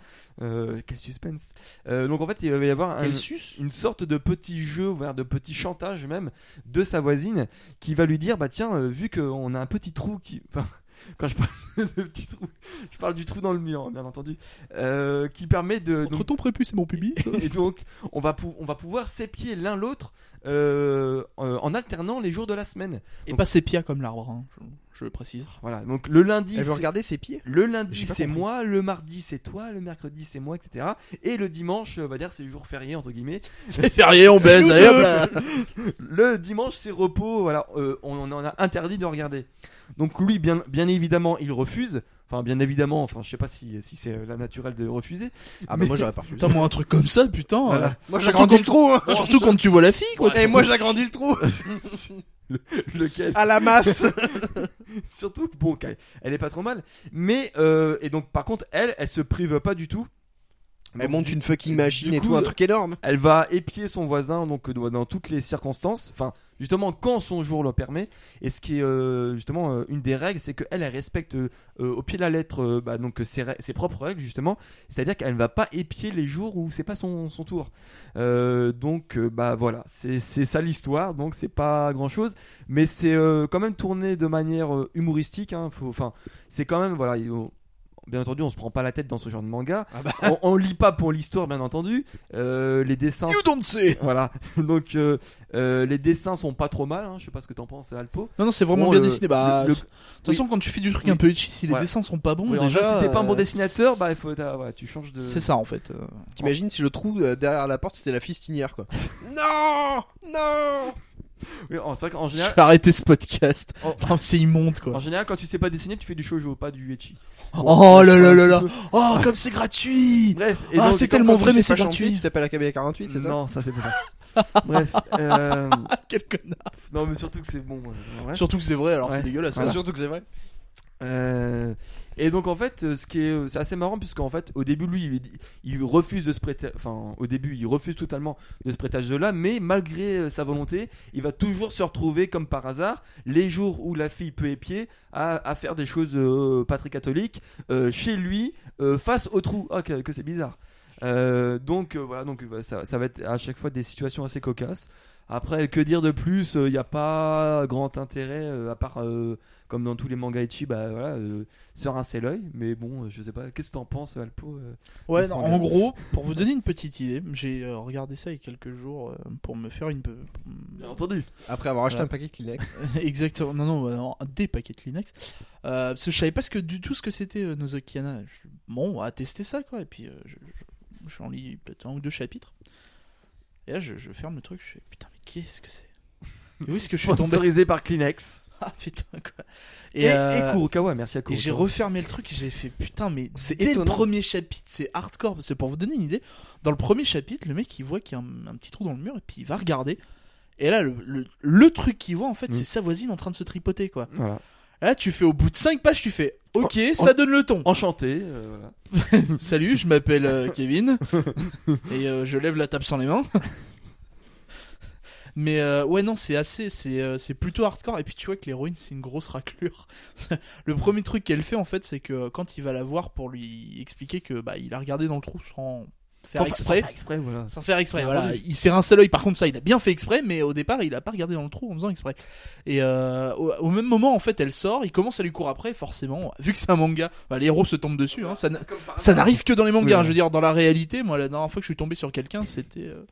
Quel suspense? Donc en fait, il va y avoir un, une sorte de petit jeu, voire de petit chantage même, de sa voisine, qui va lui dire, bah tiens, vu qu'on a un petit trou qui... Enfin, quand je parle de petit trou, je parle du trou dans le mur, bien entendu, euh, qui permet de... Entre donc- ton prépuce et mon pubis. et donc, on va, pou- on va pouvoir s'épier l'un l'autre euh, euh, en alternant les jours de la semaine. Et Donc- pas sépia comme l'arbre, hein, je, précise. Voilà, donc le lundi, Elle veut c'est- regarder ses pieds. le lundi c'est moi, le mardi c'est toi, le mercredi c'est moi, etc. Et le dimanche, on va dire c'est jour férié entre guillemets. C'est férié, on baise, nous allez hop deux. là. Le dimanche c'est repos, voilà, euh, on en a interdit de regarder. Donc lui, bien, bien évidemment, il refuse. Enfin, bien évidemment, enfin, je sais pas si, si c'est la naturelle de refuser. Ah Mais- moi j'aurais pas refusé. Putain, moi, un truc comme ça, putain. Voilà. euh, Moi j'agrandis quand- le trou. hein. Surtout quand tu vois la fille, quoi. Et moi j'agrandis le trou. Lequel? À la masse. Surtout, bon, elle est pas trop mal. Mais, euh, et donc, par contre, elle, elle se prive pas du tout. Elle monte une fucking machine et coup, tout, un truc énorme. Elle va épier son voisin donc euh, dans toutes les circonstances, enfin justement quand son jour le permet. Et ce qui est euh, justement euh, une des règles, c'est qu'elle elle respecte euh, au pied de la lettre bah, donc ses, ses propres règles justement. C'est-à-dire qu'elle ne va pas épier les jours où c'est pas son, son tour. Donc bah voilà, c'est ça l'histoire. Donc c'est pas grand chose, mais c'est quand même tourné de manière humoristique. hein. Enfin c'est quand même voilà. il- Bien entendu, on se prend pas la tête dans ce genre de manga. Ah bah. on, on lit pas pour l'histoire, bien entendu. Euh, les dessins You don't say. voilà. Donc euh, euh, les dessins sont pas trop mal. Hein. Je sais pas ce que t'en penses, Alpo. Non, non, c'est vraiment Bon, bien le- dessiné. Bah, le- de toute façon, quand tu fais du truc Oui. un peu itchy, si les Ouais. dessins sont pas bons, Oui, déjà. général, si t'es pas un bon dessinateur, bah il faut, ouais, tu changes de. C'est ça en fait. euh. T'imagines si le trou derrière la porte c'était la fistinière quoi. non Non Oui, c'est vrai qu'en Je général, vais arrêter ce podcast. en, c'est immonde quoi. en général, quand tu sais pas dessiner, tu fais du shoujo, pas du ecchi. Bon, Oh là là là là. Oh, comme c'est gratuit. Bref. Et Ah, c'est tellement vrai, mais c'est gratuit. tu t'appelles la KB 48, c'est ça Non, ça c'est pas. Bref. euh, Quel connard. non, mais surtout que c'est bon. ouais. Surtout que c'est vrai, alors Ouais. c'est dégueulasse. Surtout que c'est vrai. Euh, et donc en fait, euh, ce qui est, euh, c'est assez marrant puisqu'en fait, au début, lui, il, refuse de se prêter, enfin, au début, il refuse totalement de se prêter à ce jeu-là, mais malgré euh, sa volonté, il va toujours se retrouver, comme par hasard, les jours où la fille peut épier, à, à faire des choses euh, pas très catholiques euh, chez lui, euh, face au trou. Ah, que, que c'est bizarre. Donc voilà, donc ça, ça va être à chaque fois des situations assez cocasses. Après, que dire de plus Il n'y a pas grand intérêt, euh, à part, euh, comme dans tous les mangas Ichi, bah voilà, euh, se rincer l'œil. Mais bon, euh, je sais pas, qu'est-ce que t'en penses, Alpo euh Ouais, non, en gros, pour vous donner une petite idée, j'ai euh, regardé ça il y a quelques jours euh, pour me faire une. Bien entendu. Après avoir acheté Ouais. un paquet de Kleenex. Exactement, non, non, bah, non, des paquets de Kleenex. Euh, parce que je savais pas ce que, du tout ce que c'était euh, Nozokiana. Je- Bon, on va tester ça quoi. Et puis, euh, je- je- je en lis peut-être un ou deux chapitres. Et là, je, je ferme le truc, je fais putain, mais qu'est-ce que c'est? Et Où est-ce que je suis tombé? Sponsorisé par Kleenex. Ah putain, quoi. Et, euh, et Kurokawa, merci à et Kurokawa. j'ai refermé le truc et j'ai fait putain, mais C'est dès le étonnant. premier chapitre, c'est hardcore. Parce que pour vous donner une idée, dans le premier chapitre, le mec il voit qu'il y a un, un petit trou dans le mur et puis il va regarder. Et là, le, le, le truc qu'il voit en fait, Mm. c'est sa voisine en train de se tripoter quoi. Voilà. Là, tu fais au bout de 5 pages, tu fais ok, En- ça donne le ton. Enchanté. euh, voilà. Salut, je m'appelle euh, Kevin et euh, je lève la table sans les mains. Mais ouais non c'est assez c'est c'est plutôt hardcore et puis tu vois que l'héroïne c'est une grosse raclure. le premier truc qu'elle fait en fait c'est que quand il va la voir pour lui expliquer que bah il a regardé dans le trou sans faire Sans fa- exprès. sans faire exprès, voilà. Sans faire exprès, voilà. Il s'est rincé l'œil, par contre, ça, il a bien fait exprès, mais au départ, il a pas regardé dans le trou en faisant exprès. Et euh, au, au même moment, en fait, elle sort, il commence à lui courir après, forcément, vu que c'est un manga, bah, les héros se tombent dessus, hein, ça, n'a- ça n'arrive que dans les mangas, Oui, hein, ouais. je veux dire, dans la réalité, moi, la dernière fois que je suis tombé sur quelqu'un, c'était euh,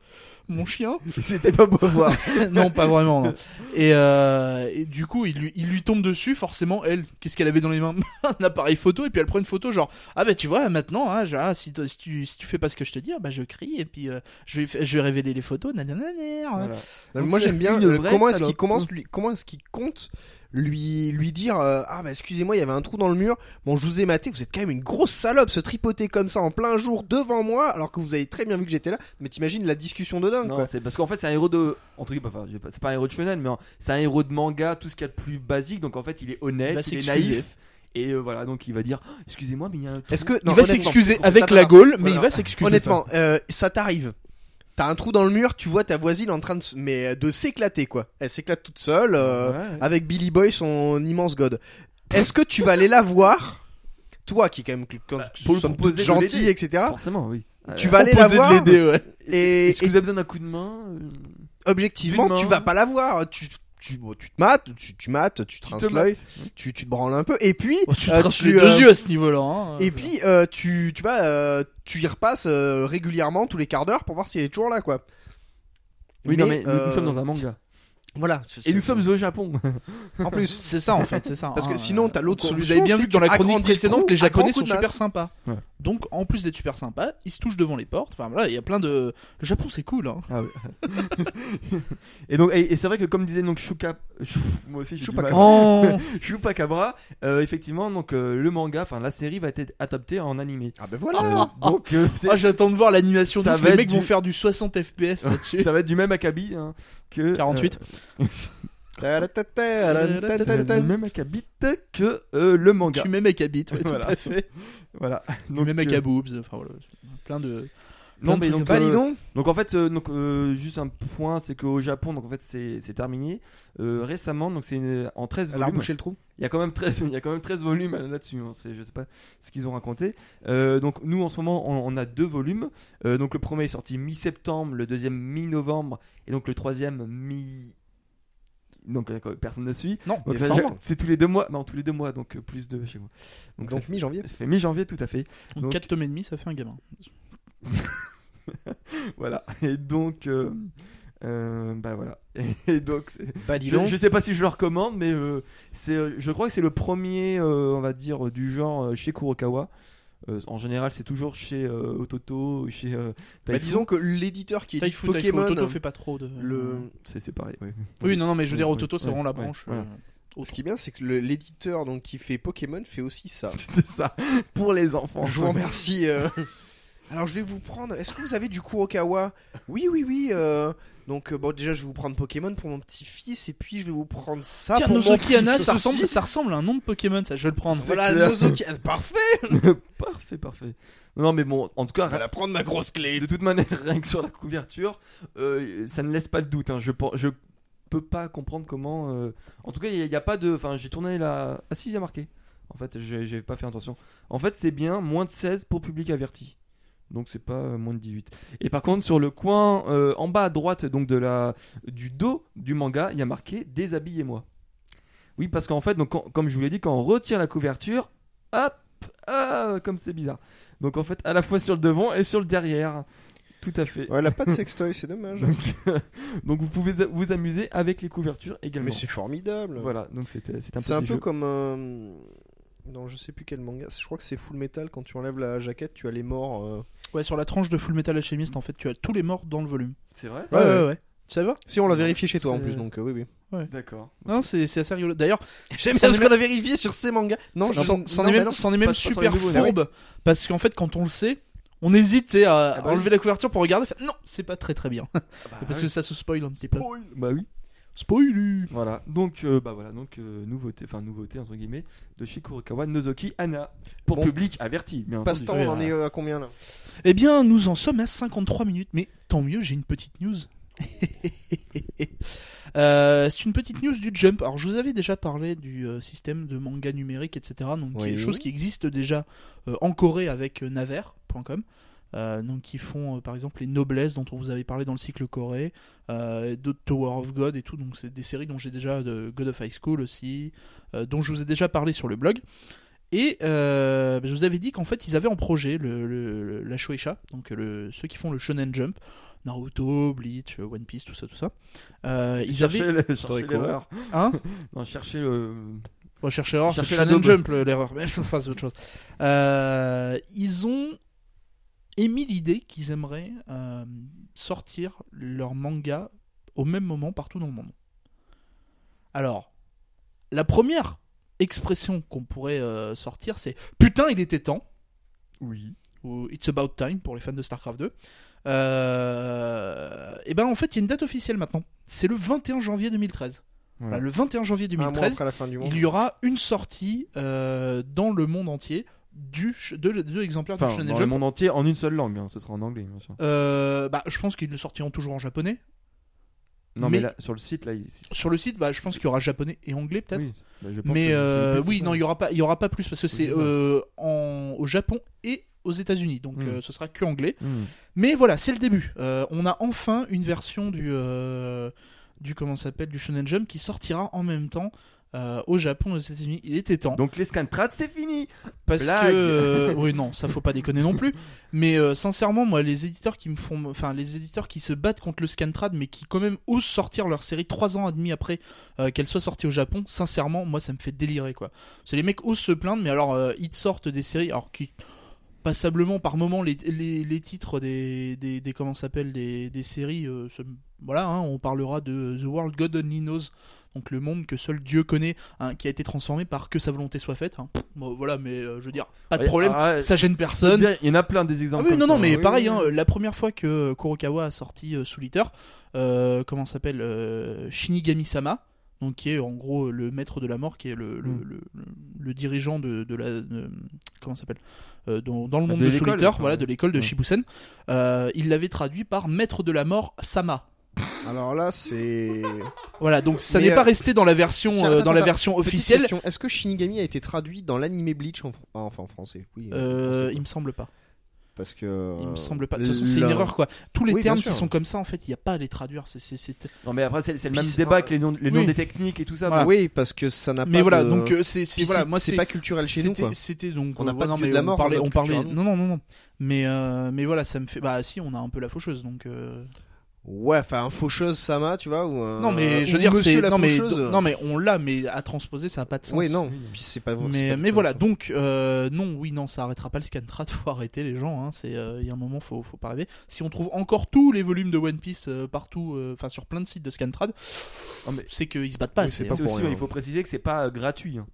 mon chien. C'était pas beau à voir. non, pas vraiment, non. Et, euh, et du coup, il lui, il lui tombe dessus, forcément, elle, qu'est-ce qu'elle avait dans les mains? Un appareil photo, et puis elle prend une photo, genre, ah bah tu vois, maintenant, hein, genre, ah, si, t- si, tu, si tu fais pas ce que je te dis, ah, bah je crie, et puis euh, je, vais, je vais révéler les photos, nanana, Voilà. Donc Moi c'est j'aime bien une euh, vraie comment est-ce qu'il commence lui comment est-ce qu'il compte lui lui dire euh, ah bah excusez-moi il y avait un trou dans le mur bon je vous ai maté vous êtes quand même une grosse salope se tripoter comme ça en plein jour devant moi alors que vous avez très bien vu que j'étais là mais t'imagines la discussion de dingue Non, quoi. c'est parce qu'en fait c'est un héros de entre guillemets, enfin, c'est pas un héros de shonen mais c'est un héros de manga, tout ce qu'il y a de plus basique. Donc en fait il est honnête, il, est naïf et euh, voilà donc il va dire Oh, excusez-moi mais il y a un trou. Est-ce que Il va s'excuser avec la Gaule, mais voilà. il va s'excuser. Honnêtement, euh, ça t'arrive. T'as un trou dans le mur, tu vois ta voisine en train de, mais de s'éclater quoi. Elle s'éclate toute seule euh, Ouais, ouais. avec Billy Boy, son immense god. Est-ce que tu vas aller la voir, toi qui est quand même quand, Bah, pour gentil, etc. forcément oui. Tu Euh, vas aller la voir ouais. et, Est-ce que vous avez besoin d'un coup de main euh, objectivement, tu vas pas la voir. Tu, tu, bon, tu te mates, tu, tu mates, tu te Tu rinces te l'œil, tu, tu te branles un peu, et puis, Oh, tu te euh, tu, les euh, deux yeux à ce niveau-là. hein. et puis euh, tu, tu vas, euh, tu y repasses euh, régulièrement tous les quarts d'heure pour voir si elle est toujours là, quoi. Oui non mais nous, euh, nous sommes dans un manga Voilà. et nous sommes au Japon. en plus. C'est ça en fait, c'est ça. Parce que hein. sinon, t'as l'autre Vous solution, avez bien vu que dans la chronique précédente, trou les Japonais sont super sympas. Ouais. Donc en plus d'être super sympas, ils se touchent devant les portes. Enfin voilà, il y a plein de. Le Japon c'est cool. Hein. Ah oui. et donc et, et c'est vrai que comme disait donc Shuka moi aussi mal. Oh Chupacabra, euh, effectivement, donc euh, le manga, enfin la série va être adaptée en animé. Ah ben voilà. Euh, donc euh, Ah, j'attends de voir l'animation. Les mecs vont du- faire du 60 FPS là-dessus. ça va être du même acabit hein, que 48. Du même acabit que euh, le manga. Tu mets mec habite, ouais, Voilà. tout à fait. Voilà. Tu Donc, mets mec euh, boobs. Enfin voilà, plein de. non de mais donc, Bah euh, donc. donc en fait euh, donc euh, juste un point c'est qu'au Japon donc en fait c'est c'est terminé Euh, récemment donc c'est une- en 13 Elle a volumes. rebouché le trou. Il y a quand même 13, il y a quand même 13 volumes là-dessus. Hein. C'est, je sais pas ce qu'ils ont raconté. Euh, donc nous en ce moment on, on a deux volumes. Euh, donc le premier est sorti mi-septembre, le deuxième mi-novembre et donc le troisième mi. Donc euh, personne ne suit. Non, Donc, décembre. ça, c'est tous les deux mois. Non, tous les deux mois, donc euh, plus de chez moi. Donc, Donc ça, mi-janvier. fait, ça fait mi-janvier tout à fait. donc donc- 4 tomes et demi, ça fait un gamin. Voilà. Et donc, euh, euh, bah voilà. Et donc, c'est- Bah dis je, donc. je sais pas si je le recommande, mais euh, c'est, je crois que c'est le premier, euh, on va dire, du genre chez Kurokawa. Euh, en général, c'est toujours chez euh, Ototo, chez euh, Bah, Taifu. disons que l'éditeur qui est Taifu, Taifu, Pokémon, Toto fait pas trop de. le, c'est, c'est pareil. Oui, Oui, non, non, mais je veux dire, Ototo, c'est oui, vraiment la ouais, branche. voilà. euh, Ce qui est bien, c'est que l'éditeur donc qui fait Pokémon fait aussi ça. c'est ça. Pour les enfants. Je vous remercie. euh. Alors je vais vous prendre. Est-ce que vous avez du Kurokawa? Oui, oui, oui. euh, Donc euh, bon, déjà je vais vous prendre Pokémon pour mon petit-fils et puis je vais vous prendre ça Tiens, pour mon Nozokiana, petit-fils ça ressemble, ça ressemble à un nom de Pokémon, ça, je vais le prendre. Voilà. Nozokiana. Parfait. parfait, parfait. Non, mais bon, en tout cas, Je vais la prendre ma grosse clé. de toute manière, rien que sur la couverture, euh, ça ne laisse pas le doute. hein. Je, je peux pas comprendre comment. euh, En tout cas, il n'y a, pas de. Enfin, j'ai tourné la. Ah, si, il y a marqué. En fait, j'ai j'ai pas fait attention. En fait, c'est bien moins de 16 pour public averti. Donc, c'est pas euh, moins de 18. Et par contre, sur le coin euh, en bas à droite donc de la, du dos du manga, il y a marqué Déshabillez-moi. Oui, parce qu'en fait, donc, quand- comme je vous l'ai dit, quand on retire la couverture, hop, ah, comme c'est bizarre. Donc, en fait, à la fois sur le devant et sur le derrière. Tout à fait. Ouais, elle a pas de sextoy, c'est dommage. Donc, donc vous pouvez vous amuser avec les couvertures également. Mais c'est formidable. Voilà, donc c'était c'est un C'est un peu jeu. comme. Non, je sais plus quel manga. Je crois que c'est Full Metal. Quand tu enlèves la jaquette, tu as les morts. euh. Ouais, sur la tranche de Full Metal Alchemist, en fait, tu as tous les morts dans le volume. C'est vrai Ouais, Ouais, ouais, ouais. ouais. Tu savais pas Si, on l'a vérifié chez toi en plus, donc euh, oui, oui. D'accord. Non, c'est c'est assez rigolo. D'ailleurs, J'aime bien ce qu'on a vérifié sur ces mangas. Non, c'en est bah même, non. c'en est même Pas- super nouveaux, fourbe. Parce qu'en fait, quand on le sait, on hésite à, Ah bah à enlever oui. la couverture pour regarder. fait, non, c'est pas très très bien. Bah parce oui. que ça se spoil un petit peu. Spoil. Bah oui. Spoil Voilà. Donc euh, bah voilà donc euh, nouveauté enfin nouveauté entre guillemets de Shikurokawa Nozoki Anna pour Bon. public averti. Bien Passe-temps, on en Oui, est euh, à combien là? Eh bien, nous en sommes à 53 minutes, mais tant mieux, j'ai une petite news. Euh, c'est une petite news du Jump. Alors, je vous avais déjà parlé du euh, système de manga numérique, etc. Donc, qui est Oui. une chose qui existe déjà euh, en Corée avec euh, Naver.com. Euh, donc, qui font euh, par exemple les Noblesse dont on vous avait parlé dans le cycle Corée, euh, d'autres Tower of God et tout. Donc, c'est des séries dont j'ai déjà de God of High School aussi, euh, dont je vous ai déjà parlé sur le blog. Et euh, je vous avais dit qu'en fait ils avaient en projet le, la Shueisha, donc le, ceux qui font le Shonen Jump, Naruto, Bleach, One Piece, tout ça, tout ça. Euh, ils Cherchez avaient, le- cherchez l'erreur. hein Non, cherchez le On va chercher l'erreur, c'est Cherchez la Shonen. Jump le- l'erreur, mais enfin c'est autre chose. Euh, ils ont émis l'idée qu'ils aimeraient euh, sortir leur manga au même moment partout dans le monde. Alors, la première expression qu'on pourrait euh, sortir, c'est putain, il était temps. Oui. ou It's About Time pour les fans de StarCraft 2. Euh, et ben en fait, il y a une date officielle maintenant. C'est le 21 janvier 2013. Voilà. Voilà, le 21 janvier Un mois 2013, après la fin du monde. il y aura une sortie euh, dans le monde entier du ch- de, de l'exemplaire du Shonen dans le Jump. monde entier en une seule langue, hein, ce sera en anglais bien sûr. Euh, bah, je pense qu'ils le sortiront toujours en japonais. Non mais, Mais- là sur le site là il... Sur le site, bah, je pense qu'il y aura japonais et anglais peut-être. Oui, bah, Mais euh, oui, non, il y aura pas, il y aura pas plus parce que c'est euh, en, au Japon et aux États-Unis, donc Mm. euh, ce sera que anglais. Hmm. Mais voilà, c'est le début. On a enfin une version du du comment s'appelle du Shonen Jump qui sortira en même temps euh, au Japon aux États-Unis. Il était temps Donc les scantrats c'est fini. parce blague. que euh, oui non, ça faut pas déconner non plus. Mais euh, sincèrement, moi, les éditeurs qui me font, enfin les éditeurs qui se battent contre le Scantrad, mais qui quand même osent sortir leur série trois ans et demi après euh, qu'elle soit sortie au Japon, sincèrement, moi, ça me fait délirer quoi. C'est les mecs osent se plaindre, mais alors ils te sortent des séries, alors qui passablement par moment les, les, les titres des, des, des comment s'appelle des, des séries se- voilà hein, on parlera de The World God Only Knows donc le monde que seul Dieu connaît hein, qui a été transformé par que sa volonté soit faite hein. Bon, voilà mais euh, je veux dire pas de Ouais, problème ah, ça gêne personne Il y en a plein des ah exemples. oui, comme non, ça, non, mais pareil, oui, oui. la première fois que Kurokawa a sorti euh, Soul Eater, euh, comment s'appelle euh, Shinigami-sama, donc qui est en gros le maître de la mort, qui est le, le, Mm. le- le- dirigeant de, de la. de- comment s'appelle Euh, dans, dans le Ah, monde de de, enfin, voilà, de l'école de Ouais. Shibusen. Euh, il l'avait traduit par maître de la mort Sama. Alors là, c'est. Voilà, donc ça n'est euh, pas resté dans la version, Tiens, euh, attends, dans la version officielle. Est-ce que Shinigami a été traduit dans l'animé Bleach en, fr- ah, enfin en français? Oui. en Euh, français, il me semble pas. Parce que. Il me euh, semble pas. De toute façon, c'est une erreur quoi. Tous les Oui, termes qui sont comme ça, en fait, il n'y a pas à les traduire. Non mais après c'est le Puis même débat que les noms, les noms Oui. des techniques et tout ça. Voilà. Oui, parce que ça n'a pas. Mais voilà, de- donc euh, c'est, voilà, moi c'est pas culturel chez nous C'était- quoi. C'était donc. On n'a euh, pas de non, dieu mais de la on mort on parlait. nous. Non, non, non, non. Mais, euh, mais voilà, ça me fait. Bah, si, on a un peu la faucheuse, donc. Ouais, enfin un faucheuse Sama, tu vois ou un- non, mais je veux dire, c'est. Non mais, faucheuse. non, mais on l'a, mais à transposer, ça n'a pas de sens. Oui, non. Oui. Puis c'est pas. c'est Mais, pas mais voilà, donc euh, non, oui, non, ça arrêtera pas le scantrad, faut arrêter les gens. Hein, c'est, euh, il y a un moment, faut, faut pas rêver. Si on trouve encore tous les volumes de One Piece euh, partout, euh, enfin sur plein de sites de scantrad, Ah, c'est qu'ils se battent pas. Oui, c'est- pas aussi, rien. il faut préciser que c'est pas euh, gratuit. hein.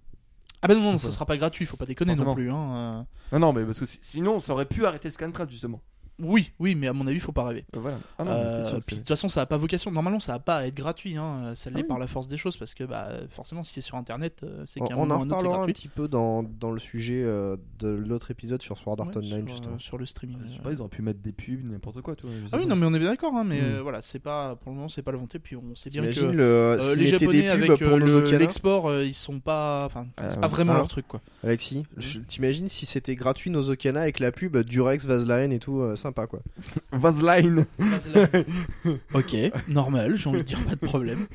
Ah bah non, non, ça pas- sera pas gratuit, faut pas déconner non plus. Hein. Non non mais parce que si- sinon ça aurait pu arrêter le scantrad justement. Oui, oui, mais à mon avis, faut pas rêver. Euh, Voilà. Ah non, Euh, c'est sûr, puis de toute façon, ça a pas vocation. Normalement, ça a pas à être gratuit. Hein. Ça l'est Ah oui. par la force des choses parce que bah, forcément, si c'est sur Internet, euh, c'est qu'à un on moment en ou un autre, c'est reparlera un petit peu dans, dans le sujet euh, de l'autre épisode sur Sword Art Ouais, Online sur, justement. euh, sur le streaming. Je sais euh. pas, ils auraient pu mettre des pubs, n'importe quoi, toi. Ah oui, non, mais on est bien d'accord. Hein, mais Mm. euh, voilà, c'est pas pour le moment, c'est pas la volonté. Puis on sait bien que le, euh, euh, s'ils les Japonais avec euh, le- l'export, euh, ils sont pas. Enfin, Ah, c'est pas vraiment Ah. leur truc quoi. Alexis, je- t'imagines si c'était gratuit Nozokana avec la pub Durex, Vaseline et tout, euh, sympa quoi. Vaseline. ok, normal, j'ai envie de dire pas de problème.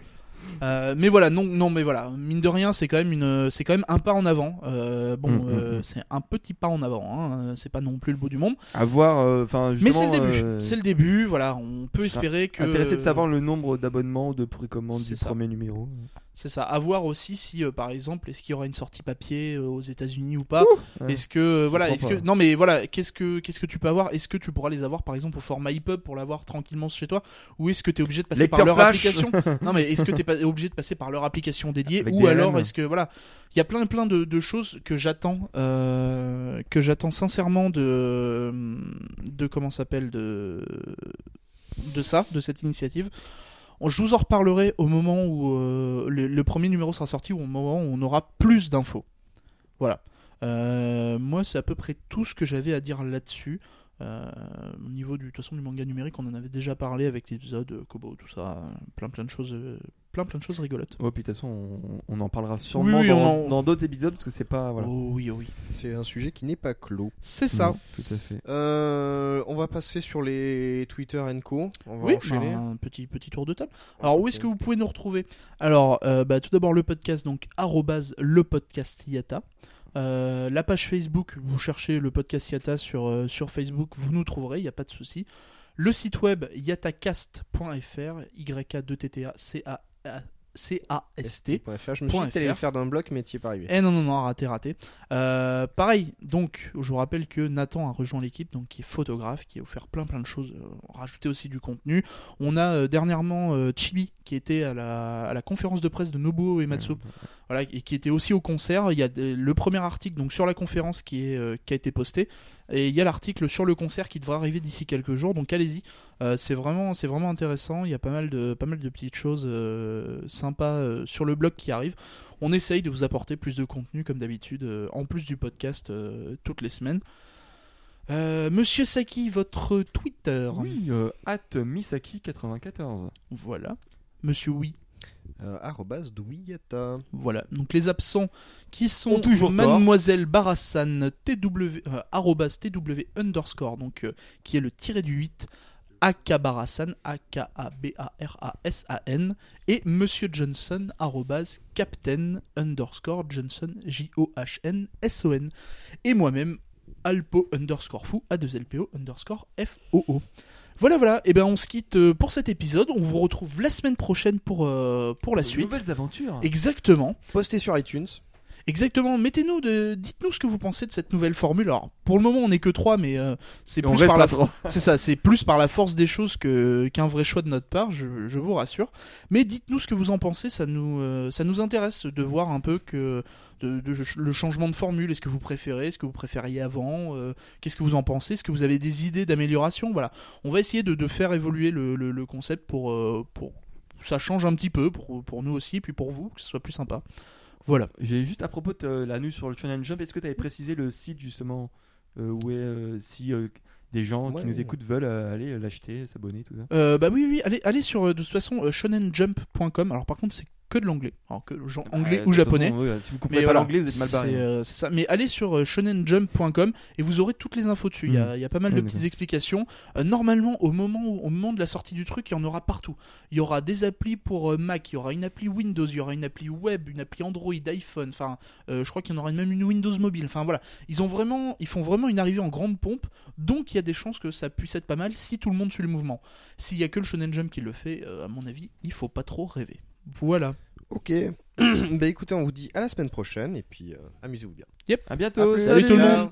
Euh, mais voilà, non, non, mais voilà, mine de rien, c'est quand même une, c'est quand même un pas en avant. Euh, bon, Mm, mm, euh, euh, c'est un petit pas en avant. hein, C'est pas non plus le bout du monde. À voir, enfin, Mais c'est le début. C'est le début. Voilà, on peut espérer que. Intéressé de savoir le nombre d'abonnements ou de précommandes du ça. premier numéro. C'est ça. À voir aussi si, par exemple, est-ce qu'il y aura une sortie papier aux États-Unis ou pas. Ouais. Est-ce que voilà, est-ce que pas. non mais voilà, qu'est-ce que qu'est-ce que tu peux avoir? Est-ce que tu pourras les avoir par exemple au format EPUB pour l'avoir tranquillement chez toi? Ou est-ce que tu es obligé de passer par leur flash. application? Non mais est-ce que tu es obligé de passer par leur application dédiée Avec ou alors est-ce que voilà, il y a plein plein de, de choses que j'attends euh, que j'attends sincèrement de de comment s'appelle de de ça, de cette initiative. Je vous en reparlerai au moment où euh, le, le premier numéro sera sorti, ou au moment où on aura plus d'infos. Voilà. Euh, moi, c'est à peu près tout ce que j'avais à dire là-dessus. Euh, au niveau du, de toute façon, du manga numérique, on en avait déjà parlé avec l'épisode Kobo, tout ça, plein plein de choses, plein plein de choses rigolotes. Ouais, puis de toute façon, on, on en parlera sûrement Oui, dans on en- dans d'autres épisodes parce que c'est pas. Voilà. Oh oui, oh oui. C'est un sujet qui n'est pas clos. C'est ça. Non, tout à fait. Euh, on va passer sur les Twitter Co. On va Oui, enchaîner. bah, un petit, petit tour de table. Alors, où est-ce que vous pouvez nous retrouver? Alors, euh, bah, tout d'abord le podcast, donc arrobase le podcast Yata. Euh, la page Facebook, vous cherchez le podcast Yata sur, euh, sur Facebook, vous nous trouverez, il n'y a pas de souci. Le site web yatacast.fr, Y-A-2-T-T-A-C-A-C-A-S-T. ST.fr. Je me suis dit le faire d'un bloc, mais t'y es pas arrivé. Eh non, non, non, raté, raté. Euh, pareil, donc, je vous rappelle que Nathan a rejoint l'équipe, donc qui est photographe, qui a offert plein plein de choses, euh, rajouté aussi du contenu. On a euh, dernièrement Chibi, qui était à la, à la conférence de presse de Nobuo Uematsu, voilà, et qui était aussi au concert. Il y a le premier article donc sur la conférence qui, est, qui a été posté, et il y a l'article sur le concert qui devrait arriver d'ici quelques jours, donc allez-y. Euh, c'est vraiment, c'est vraiment intéressant. Il y a pas mal de, pas mal de petites choses euh, sympas euh, sur le blog qui arrivent. On essaye de vous apporter plus de contenu comme d'habitude, en plus du podcast toutes les semaines. Monsieur Saki, votre Twitter. Oui, at Misaki94. Voilà. Monsieur Oui. Euh. Voilà. Donc les absents qui sont Ont toujours. Mademoiselle Barassan, TW, euh, TW underscore, donc euh, qui est le tiré du 8, AK Barassan, A-K-A-B-A-R-A-S-A-N, et Monsieur Johnson, arrobase Captain underscore Johnson, J-O-H-N-S-O-N, et moi-même, Alpo underscore fou, A2LPO underscore F-O-O. Voilà, voilà, et ben on se quitte euh, pour cet épisode, on vous retrouve la semaine prochaine pour, euh, pour la De suite. Nouvelles aventures. Exactement. Postez sur iTunes. Exactement, mettez-nous, de... dites-nous ce que vous pensez de cette nouvelle formule. Alors, pour le moment, on n'est que trois, mais euh, c'est plus par la à trois. c'est ça, c'est plus par la force des choses que qu'un vrai choix de notre part, je, je vous rassure. Mais dites-nous ce que vous en pensez, ça nous euh, ça nous intéresse de voir un peu que de, de- le changement de formule. Est-ce que vous préférez, est-ce que vous préfériez avant, euh, qu'est-ce que vous en pensez, est-ce que vous avez des idées d'amélioration, voilà. On va essayer de, de faire évoluer le, le- le concept pour euh, pour ça change un petit peu pour, pour nous aussi, puis pour vous, que ce soit plus sympa. Voilà. J'ai juste à propos de euh, la news sur le Shonen Jump, est-ce que tu avais précisé le site justement euh, où est euh, si euh, des gens Ouais, qui nous ouais. écoutent veulent aller l'acheter, s'abonner, tout ça? Bah oui, oui, allez, allez sur de toute façon shonenjump.com. Alors par contre, c'est que de l'anglais, alors que genre anglais ou japonais. façon, si vous comprenez pas voilà, l'anglais, vous êtes mal barré. C'est euh, c'est ça. Mais allez sur euh, shonenjump.com et vous aurez toutes les infos dessus. Il y, a, y a pas mal de petites explications. Euh, normalement, au moment, où- au moment de la sortie du truc, il y en aura partout. Il y aura des applis pour Mac, il y aura une appli Windows, il y aura une appli web, une appli Android, iPhone. Enfin, je crois qu'il y en aura même une Windows mobile. Enfin voilà, ils ont vraiment, ils font vraiment une arrivée en grande pompe. Donc il y a des chances que ça puisse être pas mal si tout le monde suit le mouvement. S'il y a que le Shonen Jump qui le fait, à mon avis, il faut pas trop rêver. Voilà. Ok. bah écoutez, on vous dit à la semaine prochaine et puis euh, amusez-vous bien. À bientôt. À plus. Salut tout le monde.